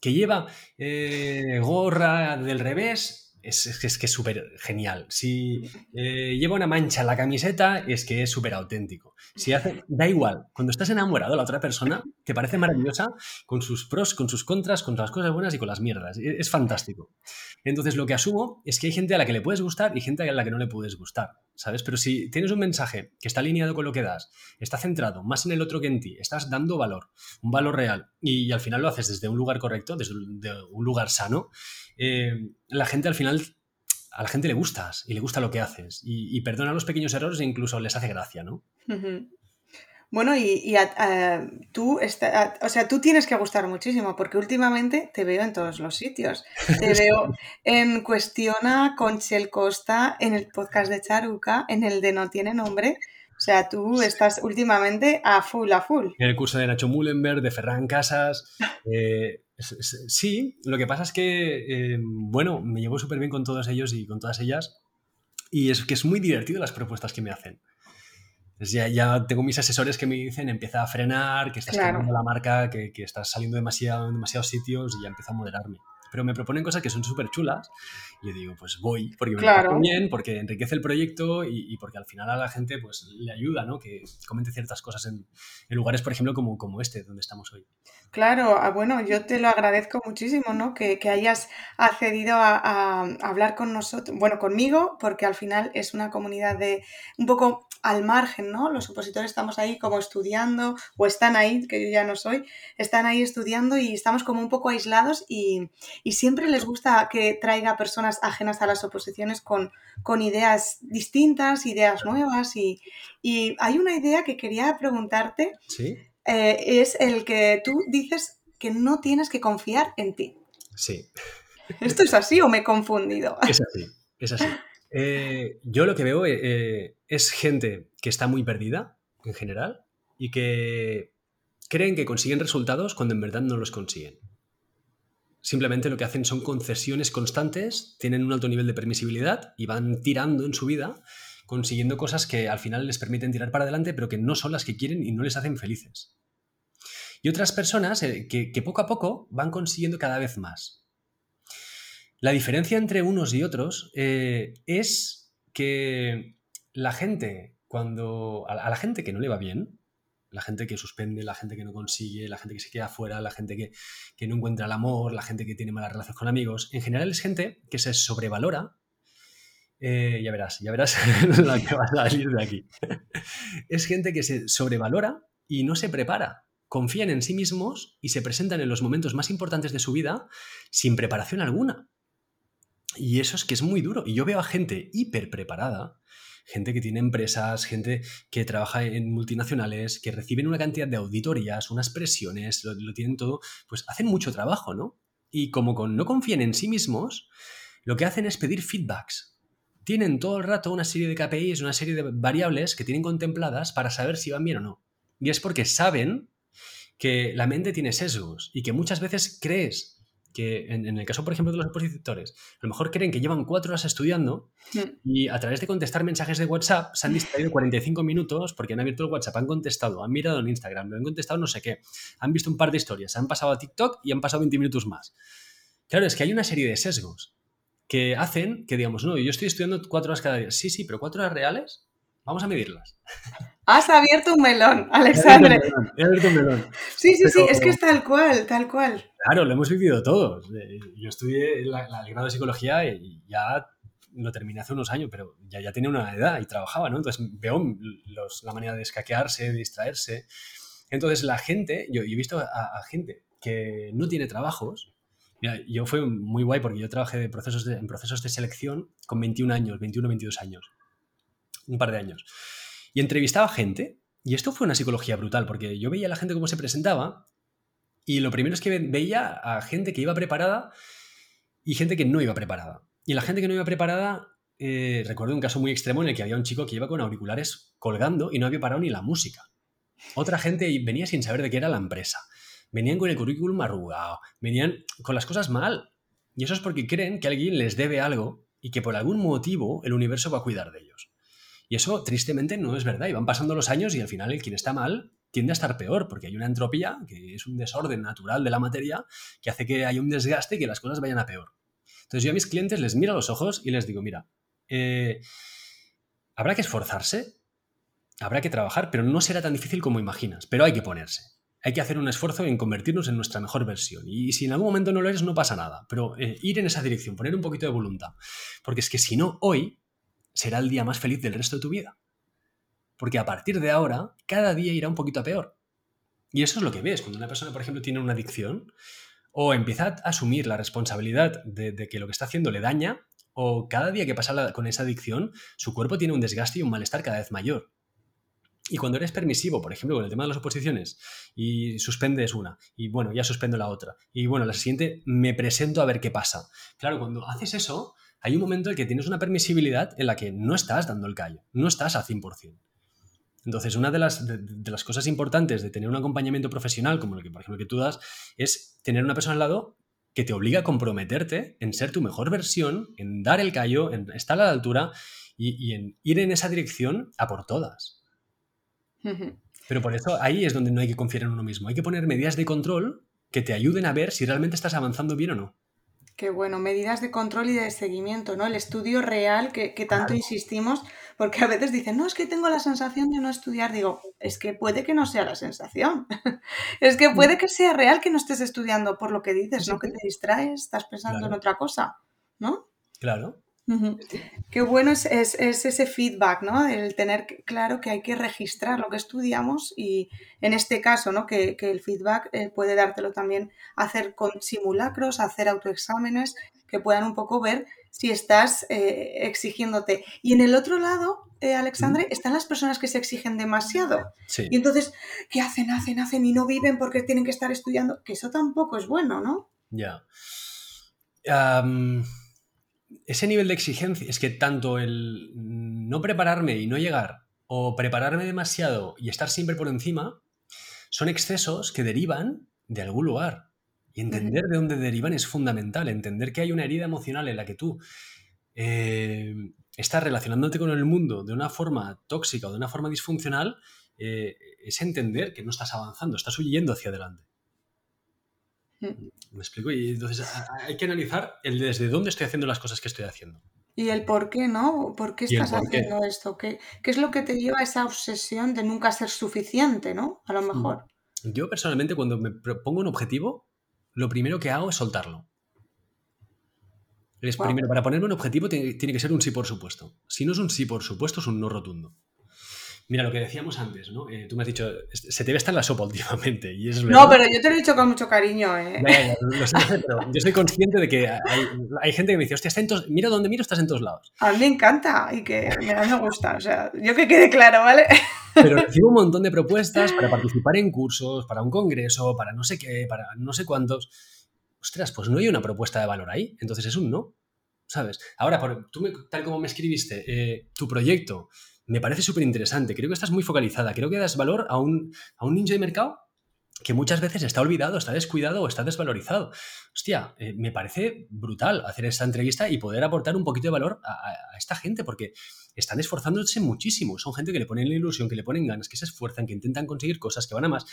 Que lleva eh, gorra del revés, es, que es súper genial. Si eh, lleva una mancha en la camiseta, es que es súper auténtico. Si hace, da igual, cuando estás enamorado, la otra persona te parece maravillosa con sus pros, con sus contras, con las cosas buenas y con las mierdas. E, es, fantástico. Entonces, lo que asumo es que hay gente a la que le puedes gustar y gente a la que no le puedes gustar, ¿sabes? Pero si tienes un mensaje que está alineado con lo que das, está centrado más en el otro que en ti, estás dando valor, un valor real, y, al final lo haces desde un lugar correcto, desde un lugar sano, eh, la gente al final, a la gente le gustas y le gusta lo que haces y, perdona los pequeños errores e incluso les hace gracia, ¿no? Bueno, y, tú, o sea, tú tienes que gustar muchísimo porque últimamente te veo en todos los sitios. *laughs* Te veo en Cuestiona con Chel Costa, en el podcast de Charuca, en el de No Tiene Nombre. O sea, tú estás últimamente a full, a full. En el curso de Nacho Mullenberg, de Ferran Casas. *laughs* Eh, sí, lo que pasa es que, eh, bueno, me llevo súper bien con todos ellos y con todas ellas. Y es que es muy divertido las propuestas que me hacen. ya, ya, tengo mis asesores que me dicen empieza a frenar, que estás cambiando la marca, que, que, estás saliendo demasiado en demasiados sitios y ya empiezo a moderarme pero me proponen cosas que son súper chulas y yo digo, pues voy, porque me claro. bien, porque enriquece el proyecto y, porque al final a la gente pues le ayuda, ¿no? Que comente ciertas cosas en, lugares, por ejemplo, como, como este, donde estamos hoy. Claro, ah, bueno, yo te lo agradezco muchísimo, ¿no? Que, hayas accedido a, hablar con nosotros, bueno, conmigo, porque al final es una comunidad de un poco al margen, ¿no? Los opositores estamos ahí como estudiando, o están ahí, que yo ya no soy, están ahí estudiando y estamos como un poco aislados y, y siempre les gusta que traiga personas ajenas a las oposiciones con, con ideas distintas, ideas nuevas y, y, hay una idea que quería preguntarte, ¿Sí? Eh, es el que tú dices que no tienes que confiar en ti. Sí. ¿Esto es así o me he confundido? *laughs* Es así, es así. Eh, yo lo que veo eh, es gente que está muy perdida en general y que creen que consiguen resultados cuando en verdad no los consiguen. Simplemente lo que hacen son concesiones constantes, tienen un alto nivel de permisibilidad y van tirando en su vida, consiguiendo cosas que al final les permiten tirar para adelante, pero que no son las que quieren y no les hacen felices. Y otras personas eh, que, poco a poco van consiguiendo cada vez más. La diferencia entre unos y otros eh, es que la gente, cuando a la gente que no le va bien, la gente que suspende, la gente que no consigue, la gente que se queda fuera, la gente que, no encuentra el amor, la gente que tiene malas relaciones con amigos. En general es gente que se sobrevalora. Eh, ya verás, ya verás *laughs* la que va a salir de aquí. es gente que se sobrevalora y no se prepara. Confían en sí mismos y se presentan en los momentos más importantes de su vida sin preparación alguna. Y eso es que es muy duro. Y yo veo a gente hiper preparada gente que tiene empresas, gente que trabaja en multinacionales, que reciben una cantidad de auditorías, unas presiones, lo, tienen todo, pues hacen mucho trabajo, ¿no? Y como no confían en sí mismos, lo que hacen es pedir feedbacks. Tienen todo el rato una serie de KPIs, una serie de variables que tienen contempladas para saber si van bien o no. Y es porque saben que la mente tiene sesgos y que muchas veces crees que en, el caso, por ejemplo, de los opositores, a lo mejor creen que llevan cuatro horas estudiando hmm. y a través de contestar mensajes de WhatsApp se han distraído 45 minutos porque han abierto el WhatsApp, han contestado, han mirado en Instagram, han contestado no sé qué, han visto un par de historias, han pasado a TikTok y han pasado 20 minutos más. Claro, es que hay una serie de sesgos que hacen que digamos, no, yo estoy estudiando cuatro horas cada día. Sí, sí, pero cuatro horas reales, vamos a medirlas. Has abierto un melón, Alexandre. He abierto un melón. Sí, sí, sí, es que es tal cual, tal cual. Claro, lo hemos vivido todos. Eh, yo estudié el grado de psicología y ya lo terminé hace unos años, pero ya, ya tenía una edad y trabajaba, ¿no? Entonces veo la manera de escaquearse, de distraerse. Entonces la gente, yo, he visto a, gente que no tiene trabajos. yo fue muy guay porque yo trabajé de procesos en procesos de selección con 21 años, 21, 22 años. Un par de años. Y entrevistaba gente, y esto fue una psicología brutal, porque yo veía a la gente cómo se presentaba, y lo primero es que veía a gente que iba preparada y gente que no iba preparada. Y la gente que no iba preparada, eh, recuerdo un caso muy extremo en el que había un chico que iba con auriculares colgando y no había parado ni la música. Otra gente venía sin saber de qué era la empresa. Venían con el currículum arrugado, venían con las cosas mal. Y eso es porque creen que alguien les debe algo y que por algún motivo el universo va a cuidar de ellos. Y eso tristemente no es verdad. Y van pasando los años y al final el quien está mal tiende a estar peor, porque hay una entropía, que es un desorden natural de la materia, que hace que haya un desgaste y que las cosas vayan a peor. Entonces yo a mis clientes les miro a los ojos y les digo, mira, eh, habrá que esforzarse, habrá que trabajar, pero no será tan difícil como imaginas, pero hay que ponerse. Hay que hacer un esfuerzo en convertirnos en nuestra mejor versión. Y si en algún momento no lo eres, no pasa nada. Pero eh, ir en esa dirección, poner un poquito de voluntad. Porque es que si no, hoy será el día más feliz del resto de tu vida. Porque a partir de ahora, cada día irá un poquito a peor. Y eso es lo que ves. Cuando una persona, por ejemplo, tiene una adicción, o empieza a asumir la responsabilidad de, que lo que está haciendo le daña, o cada día que pasa con esa adicción, su cuerpo tiene un desgaste y un malestar cada vez mayor. Y cuando eres permisivo, por ejemplo, con el tema de las oposiciones, y suspendes una, y bueno, ya suspendo la otra, y bueno, la siguiente me presento a ver qué pasa. Claro, cuando haces eso, hay un momento en que tienes una permisibilidad en la que no estás dando el callo, no estás al 100%. Entonces, una de las, de, las, cosas importantes de tener un acompañamiento profesional, como el que, por ejemplo, que tú das, es tener una persona al lado que te obliga a comprometerte en ser tu mejor versión, en dar el callo, en estar a la altura y, en ir en esa dirección a por todas. Pero por eso ahí es donde no hay que confiar en uno mismo. Hay que poner medidas de control que te ayuden a ver si realmente estás avanzando bien o no. Qué bueno, medidas de control y de seguimiento, ¿no? El estudio real que, tanto insistimos, porque a veces dicen, no, es que tengo la sensación de no estudiar. Digo, es que puede que no sea la sensación. *laughs* es que puede mm. que sea real que no estés estudiando por lo que dices, ¿no? Que te distraes, estás pensando en otra cosa, ¿no? Claro. Qué bueno es, ese feedback, ¿no? El tener claro que hay que registrar lo que estudiamos y en este caso, ¿no? Que, el feedback eh, puede dártelo también hacer con simulacros, hacer autoexámenes que puedan un poco ver si estás eh, exigiéndote. Y en el otro lado, eh, Alexandre, están las personas que se exigen demasiado. Y entonces, ¿qué hacen? Hacen, hacen y no viven porque tienen que estar estudiando, que eso tampoco es bueno, ¿no? Ya ese nivel de exigencia es que tanto el no prepararme y no llegar o prepararme demasiado y estar siempre por encima son excesos que derivan de algún lugar. Y entender de dónde derivan es fundamental. Entender que hay una herida emocional en la que tú eh, estás relacionándote con el mundo de una forma tóxica o de una forma disfuncional, eh, es entender que no estás avanzando, estás huyendo hacia adelante. Mm. ¿Me explico? Y entonces hay que analizar el desde dónde estoy haciendo las cosas que estoy haciendo. Y el por qué, ¿no? ¿Por qué estás haciendo esto? ¿Qué, ¿Qué, es lo que te lleva a esa obsesión de nunca ser suficiente, ¿no? A lo mejor. Yo personalmente cuando me propongo un objetivo, lo primero que hago es soltarlo. Es primero, para ponerme un objetivo tiene, que ser un sí por supuesto. Si no es un sí por supuesto, es un no rotundo. Mira, lo que decíamos antes, ¿no? Eh, tú me has dicho, se te ve estar en la sopa últimamente. Y es no, pero yo te lo he dicho con mucho cariño, ¿eh? lo sé, pero yo soy consciente de que hay, gente que me dice, hostia, está en mira dónde miro, estás en todos lados. A mí me encanta y que me, me gusta. O sea, yo que quede claro, ¿vale? Pero recibo un montón de propuestas para participar en cursos, para un congreso, para no sé qué, para no sé cuántos. Ostras, pues no hay una propuesta de valor ahí. Entonces es un no. ¿Sabes? Ahora, por, tú tal como me escribiste, eh, tu proyecto me parece súper interesante. Creo que estás muy focalizada. Creo que das valor a un, a un nicho de mercado que muchas veces está olvidado, está descuidado o está desvalorizado. Hostia, eh, me parece brutal hacer esta entrevista y poder aportar un poquito de valor a, esta gente, porque están esforzándose muchísimo. Son gente que le ponen la ilusión, que le ponen ganas, que se esfuerzan, que intentan conseguir cosas, que van a más.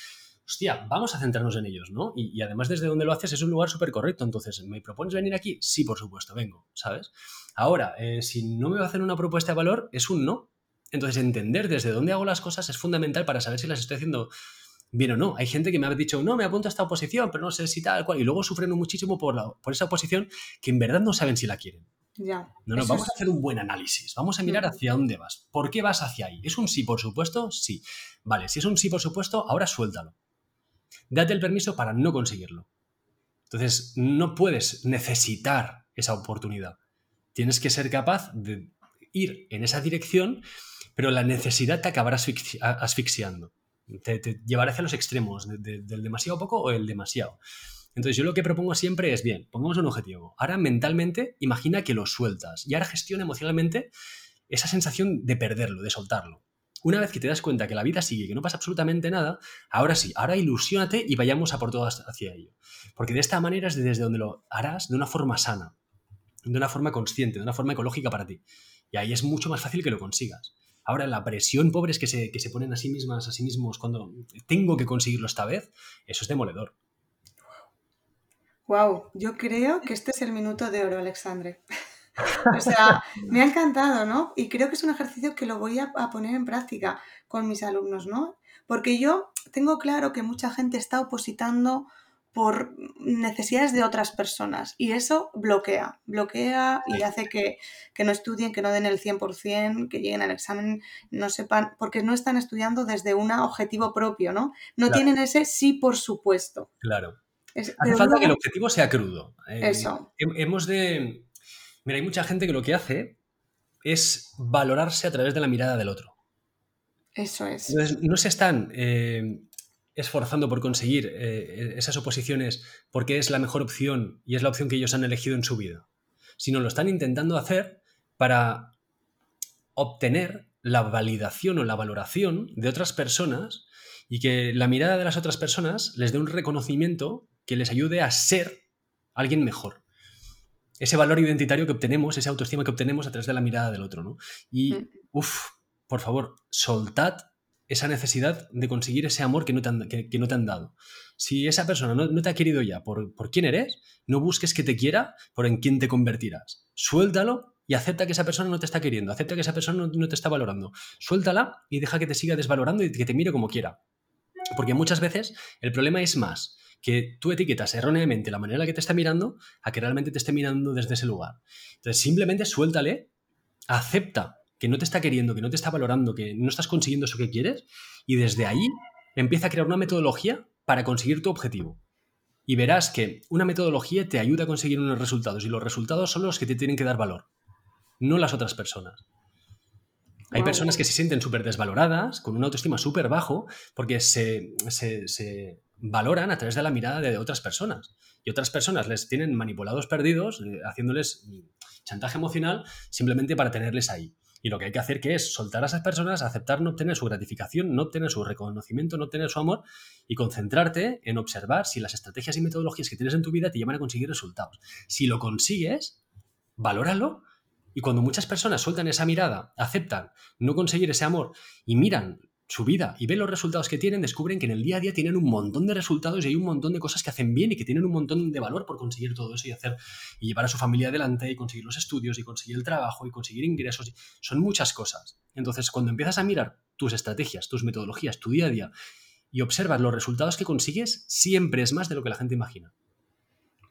Hostia, vamos a centrarnos en ellos, ¿no? Y, además desde donde lo haces es un lugar súper correcto. Entonces, ¿me propones venir aquí? Sí, por supuesto, vengo, ¿sabes? Ahora, eh, si no me va a hacer una propuesta de valor, es un no. Entonces, entender desde dónde hago las cosas es fundamental para saber si las estoy haciendo bien o no. Hay gente que me ha dicho, no, me apunto a esta oposición, pero no sé si tal cual. Y luego sufren muchísimo por, la, por esa oposición que en verdad no saben si la quieren. Ya, no, no, vamos a hacer un buen análisis. Vamos a mirar hacia dónde vas. ¿Por qué vas hacia ahí? ¿Es un sí, por supuesto? Sí. Vale, si es un sí, por supuesto, ahora suéltalo. Date el permiso para no conseguirlo. Entonces, no puedes necesitar esa oportunidad. Tienes que ser capaz de ir en esa dirección, pero la necesidad te acabará asfixiando te, llevará hacia los extremos, del demasiado poco o el demasiado. Entonces yo lo que propongo siempre es, bien, pongamos un objetivo. Ahora mentalmente imagina que lo sueltas y ahora gestiona emocionalmente esa sensación de perderlo, de soltarlo. Una vez que te das cuenta que la vida sigue, que no pasa absolutamente nada, ahora sí, ahora ilusionate y vayamos a por todas hacia ello. Porque de esta manera es desde donde lo harás de una forma sana, de una forma consciente, de una forma ecológica para ti. Y ahí es mucho más fácil que lo consigas. Ahora, la presión, pobres que se, que se ponen a sí mismas, a sí mismos, cuando tengo que conseguirlo esta vez, eso es demoledor. Wow, yo creo que este es el minuto de oro, Alexandre. *laughs* o sea, me ha encantado, ¿no? Y creo que es un ejercicio que lo voy a, a, poner en práctica con mis alumnos, ¿no? Porque yo tengo claro que mucha gente está opositando por necesidades de otras personas y eso bloquea, bloquea y hace que, no estudien, que no den el 100%, que lleguen al examen, no sepan, porque no están estudiando desde un objetivo propio, ¿no? No tienen ese sí, por supuesto. Claro. hace falta que el objetivo sea crudo. Eh, eso. Hemos de... Mira, hay mucha gente que lo que hace es valorarse a través de la mirada del otro. Eso es. Entonces, no se están eh, esforzando por conseguir eh, esas oposiciones porque es la mejor opción y es la opción que ellos han elegido en su vida, sino lo están intentando hacer para obtener la validación o la valoración de otras personas y que la mirada de las otras personas les dé un reconocimiento que les ayude a ser alguien mejor. Ese valor identitario que obtenemos, esa autoestima que obtenemos a través de la mirada del otro, ¿no? Y, mm. uff, por favor, soltad esa necesidad de conseguir ese amor que no te han, que, no te han dado. Si esa persona no, te ha querido ya por, por, quién eres, no busques que te quiera por en quién te convertirás. Suéltalo y acepta que esa persona no te está queriendo, acepta que esa persona no, te está valorando. Suéltala y deja que te siga desvalorando y que te mire como quiera. Porque muchas veces el problema es más que tú etiquetas erróneamente la manera en la que te está mirando a que realmente te esté mirando desde ese lugar. Entonces simplemente suéltale, acepta que no te está queriendo, que no te está valorando, que no estás consiguiendo eso que quieres, y desde ahí empieza a crear una metodología para conseguir tu objetivo. Y verás que una metodología te ayuda a conseguir unos resultados, y los resultados son los que te tienen que dar valor, no las otras personas. Hay personas que se sienten súper desvaloradas, con una autoestima súper bajo, porque se, se, valoran a través de la mirada de otras personas. Y otras personas les tienen manipulados perdidos, eh, haciéndoles chantaje emocional simplemente para tenerles ahí. Y lo que hay que hacer que es soltar a esas personas, aceptar no obtener su gratificación, no obtener su reconocimiento, no obtener su amor y concentrarte en observar si las estrategias y metodologías que tienes en tu vida te llevan a conseguir resultados. Si lo consigues, valóralo y cuando muchas personas sueltan esa mirada, aceptan no conseguir ese amor y miran su vida y ven los resultados que tienen, descubren que en el día a día tienen un montón de resultados y hay un montón de cosas que hacen bien y que tienen un montón de valor por conseguir todo eso y hacer y llevar a su familia adelante y conseguir los estudios y conseguir el trabajo y conseguir ingresos. Son muchas cosas. Entonces, cuando empiezas a mirar tus estrategias, tus metodologías, tu día a día y observas los resultados que consigues, siempre es más de lo que la gente imagina.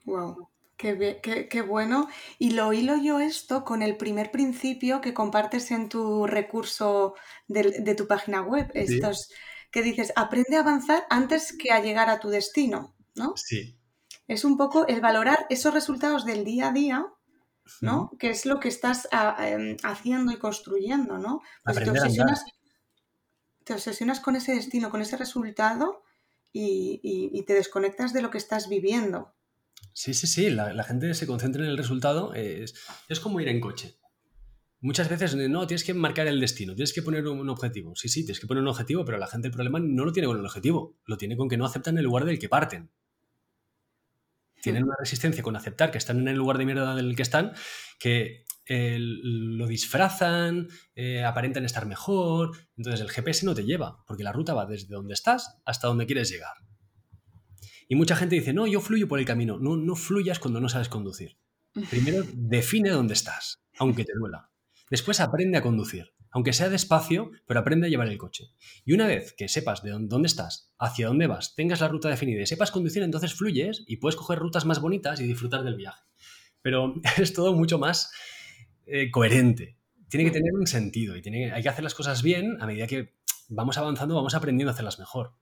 Wow. Qué, bueno. Y lo hilo yo esto con el primer principio que compartes en tu recurso de, tu página web. Estos que dices, aprende a avanzar antes que a llegar a tu destino, ¿no? Sí. Es un poco el valorar esos resultados del día a día, ¿no? Que es lo que estás em, haciendo y construyendo, ¿no? Pues te obsesionas, te obsesionas, con ese destino, con ese resultado y te desconectas de lo que estás viviendo. Sí, sí, sí, la, gente se concentra en el resultado. Es, como ir en coche. Muchas veces no, tienes que marcar el destino, tienes que poner un objetivo. Sí, sí, tienes que poner un objetivo, pero la gente el problema no lo tiene con el objetivo, lo tiene con que no aceptan el lugar del que parten. Tienen una resistencia con aceptar que están en el lugar de mierda del que están, que eh, lo disfrazan, eh, aparentan estar mejor. Entonces el GPS no te lleva, porque la ruta va desde donde estás hasta donde quieres llegar. Y mucha gente dice, no, yo fluyo por el camino. No, no fluyas cuando no sabes conducir. *laughs* Primero define dónde estás, aunque te duela. Después aprende a conducir, aunque sea despacio, pero aprende a llevar el coche. Y una vez que sepas de dónde estás, hacia dónde vas, tengas la ruta definida y sepas conducir, entonces fluyes y puedes coger rutas más bonitas y disfrutar del viaje. Pero *laughs* es todo mucho más eh, coherente. Tiene que tener un sentido y tiene, hay que hacer las cosas bien a medida que vamos avanzando, vamos aprendiendo a hacerlas mejor.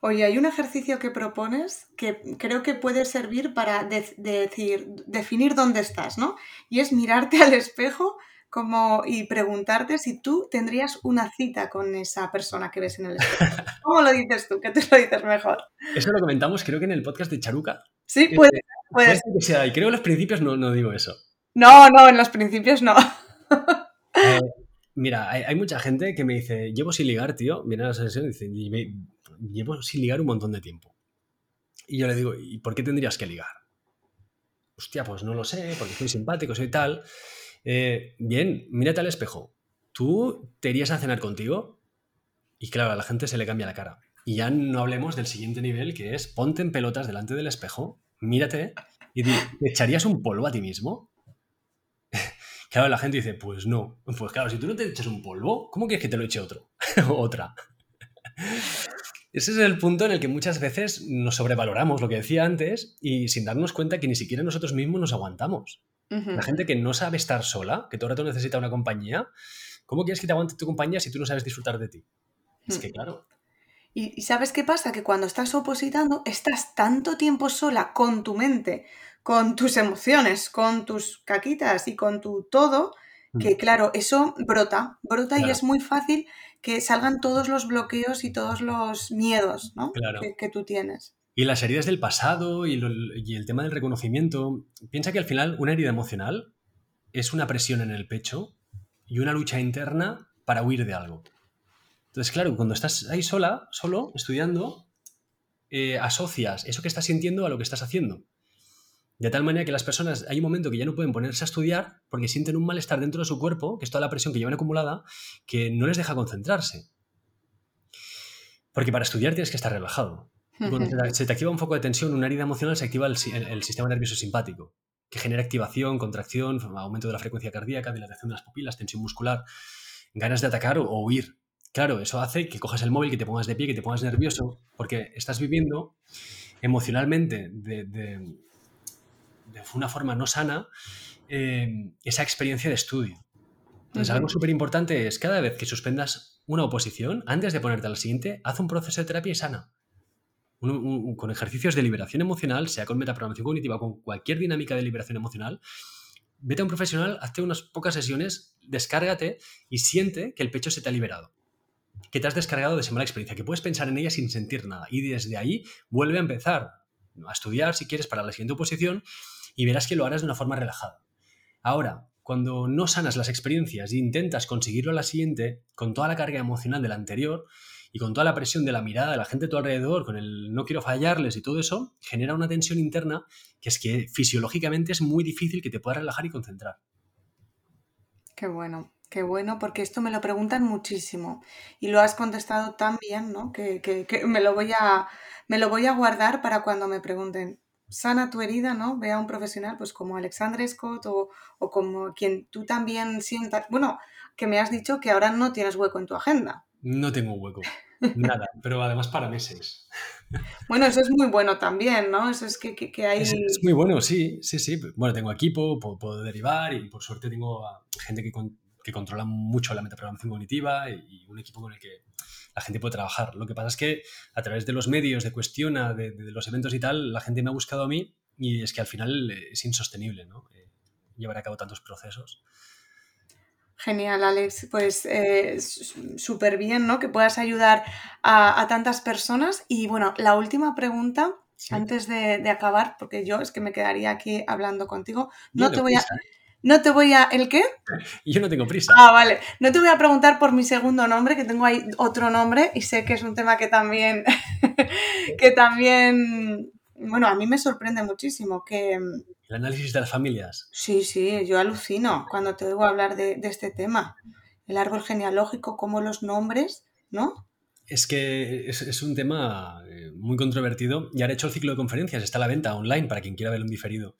Oye, hay un ejercicio que propones que creo que puede servir para decir, definir dónde estás, ¿no? Y es mirarte *laughs* al espejo como, y preguntarte si tú tendrías una cita con esa persona que ves en el espejo. *laughs* ¿Cómo lo dices tú? ¿Qué te lo dices mejor? Eso lo comentamos creo que en el podcast de Charuca. Sí, puede, puede, ser. y creo que en los principios no, no digo eso. No, no, en los principios no. Eh, mira, hay, mucha gente que me dice, llevo sin ligar, tío. Viene a la sesión y dice, llevo sin ligar un montón de tiempo. Y yo le digo, ¿y por qué tendrías que ligar? Hostia, pues no lo sé, porque soy simpático, soy tal. Eh, bien, mírate al espejo. ¿Tú te irías a cenar contigo? Y claro, a la gente se le cambia la cara. Y ya no hablemos del siguiente nivel, que es ponte en pelotas delante del espejo, mírate y ¿te echarías un polvo a ti mismo? *laughs* claro, la gente dice, pues no. Pues claro, si tú no te echas un polvo, ¿cómo quieres que te lo eche otro? *laughs* Otra. Ese es el punto en el que muchas veces nos sobrevaloramos, lo que decía antes, y sin darnos cuenta que ni siquiera nosotros mismos nos aguantamos. La gente que no sabe estar sola, que todo el rato necesita una compañía, ¿cómo quieres que te aguante tu compañía si tú no sabes disfrutar de ti? Es que claro. ¿Y sabes qué pasa? Que cuando estás opositando, estás tanto tiempo sola con tu mente, con tus emociones, con tus caquitas y con tu todo, que mm. claro, eso brota, brota y es muy fácil que salgan todos los bloqueos y todos los miedos que, tú tienes. Y las heridas del pasado y, el tema del reconocimiento. Piensa que al final una herida emocional es una presión en el pecho y una lucha interna para huir de algo. Entonces, claro, cuando estás ahí sola, solo, estudiando, eh, asocias eso que estás sintiendo a lo que estás haciendo. De tal manera que las personas, hay un momento que ya no pueden ponerse a estudiar porque sienten un malestar dentro de su cuerpo, que es toda la presión que llevan acumulada, que no les deja concentrarse. Porque para estudiar tienes que estar relajado. cuando se te activa un foco de tensión, una herida emocional, se activa el, sistema nervioso simpático, que genera activación, contracción, aumento de la frecuencia cardíaca, dilatación de las pupilas, tensión muscular, ganas de atacar o, huir. Claro, eso hace que cojas el móvil, que te pongas de pie, que te pongas nervioso, porque estás viviendo emocionalmente de, de una forma no sana eh, esa experiencia de estudio. Entonces, algo súper importante es cada vez que suspendas una oposición, antes de ponerte a la siguiente, haz un proceso de terapia y sana. con ejercicios de liberación emocional, sea con metaprogramación cognitiva, con cualquier dinámica de liberación emocional, vete a un profesional, hazte unas pocas sesiones, descárgate y siente que el pecho se te ha liberado. Que te has descargado de esa mala experiencia, que puedes pensar en ella sin sentir nada. Y desde ahí vuelve a empezar a estudiar, si quieres, para la siguiente oposición y verás que lo harás de una forma relajada. Ahora, cuando no sanas las experiencias e intentas conseguirlo a la siguiente, con toda la carga emocional de la anterior y con toda la presión de la mirada de la gente a tu alrededor, con el no quiero fallarles y todo eso, genera una tensión interna que es que fisiológicamente es muy difícil que te puedas relajar y concentrar. Qué bueno, qué bueno, porque esto me lo preguntan muchísimo y lo has contestado tan bien, ¿no? Que, me, lo voy a, me lo voy a guardar para cuando me pregunten. Sana tu herida, ¿no? Ve a un profesional, pues como Alexandre Scott o, o como quien tú también sientas. Bueno, que me has dicho que ahora no tienes hueco en tu agenda. No tengo hueco. Nada, *laughs* pero además para meses. Bueno, eso es muy bueno también, ¿no? Eso es que, hay... Es, muy bueno, sí, sí, sí. Bueno, tengo equipo, puedo, derivar y por suerte tengo gente que, que controla mucho la metaprogramación cognitiva y, un equipo con el que la gente puede trabajar. Lo que pasa es que a través de los medios, de Cuestiona, de, los eventos y tal, la gente me ha buscado a mí y es que al final es insostenible, ¿no? Eh, llevar a cabo tantos procesos. Genial, Alex. Pues eh, súper bien, ¿no? Que puedas ayudar a, tantas personas. Y bueno, la última pregunta, antes de, acabar, porque yo es que me quedaría aquí hablando contigo. No te voy a. ¿eh? No te voy a. ¿El qué? *laughs* Yo no tengo prisa. Ah, vale. No te voy a preguntar por mi segundo nombre, que tengo ahí otro nombre y sé que es un tema que también. *laughs* que también. Bueno, a mí me sorprende muchísimo que el análisis de las familias. Sí, sí, yo alucino cuando te oigo hablar de, este tema. El árbol genealógico, como los nombres, ¿no? Es que es, un tema eh, muy controvertido y ahora he hecho el ciclo de conferencias, está a la venta online para quien quiera verlo en diferido.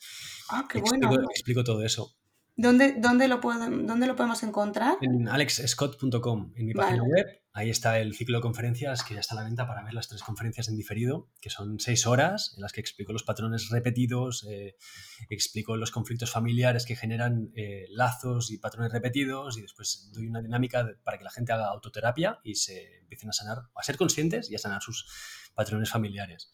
Ah, qué explico, bueno. Explico todo eso. ¿Dónde, dónde, lo ¿Dónde lo podemos encontrar? En alexscott.com, en mi página web. Ahí está el ciclo de conferencias que ya está a la venta para ver las tres conferencias en diferido, que son seis horas en las que explico los patrones repetidos, eh, explico los conflictos familiares que generan eh, lazos y patrones repetidos y después doy una dinámica para que la gente haga autoterapia y se empiecen a sanar, a ser conscientes y a sanar sus patrones familiares.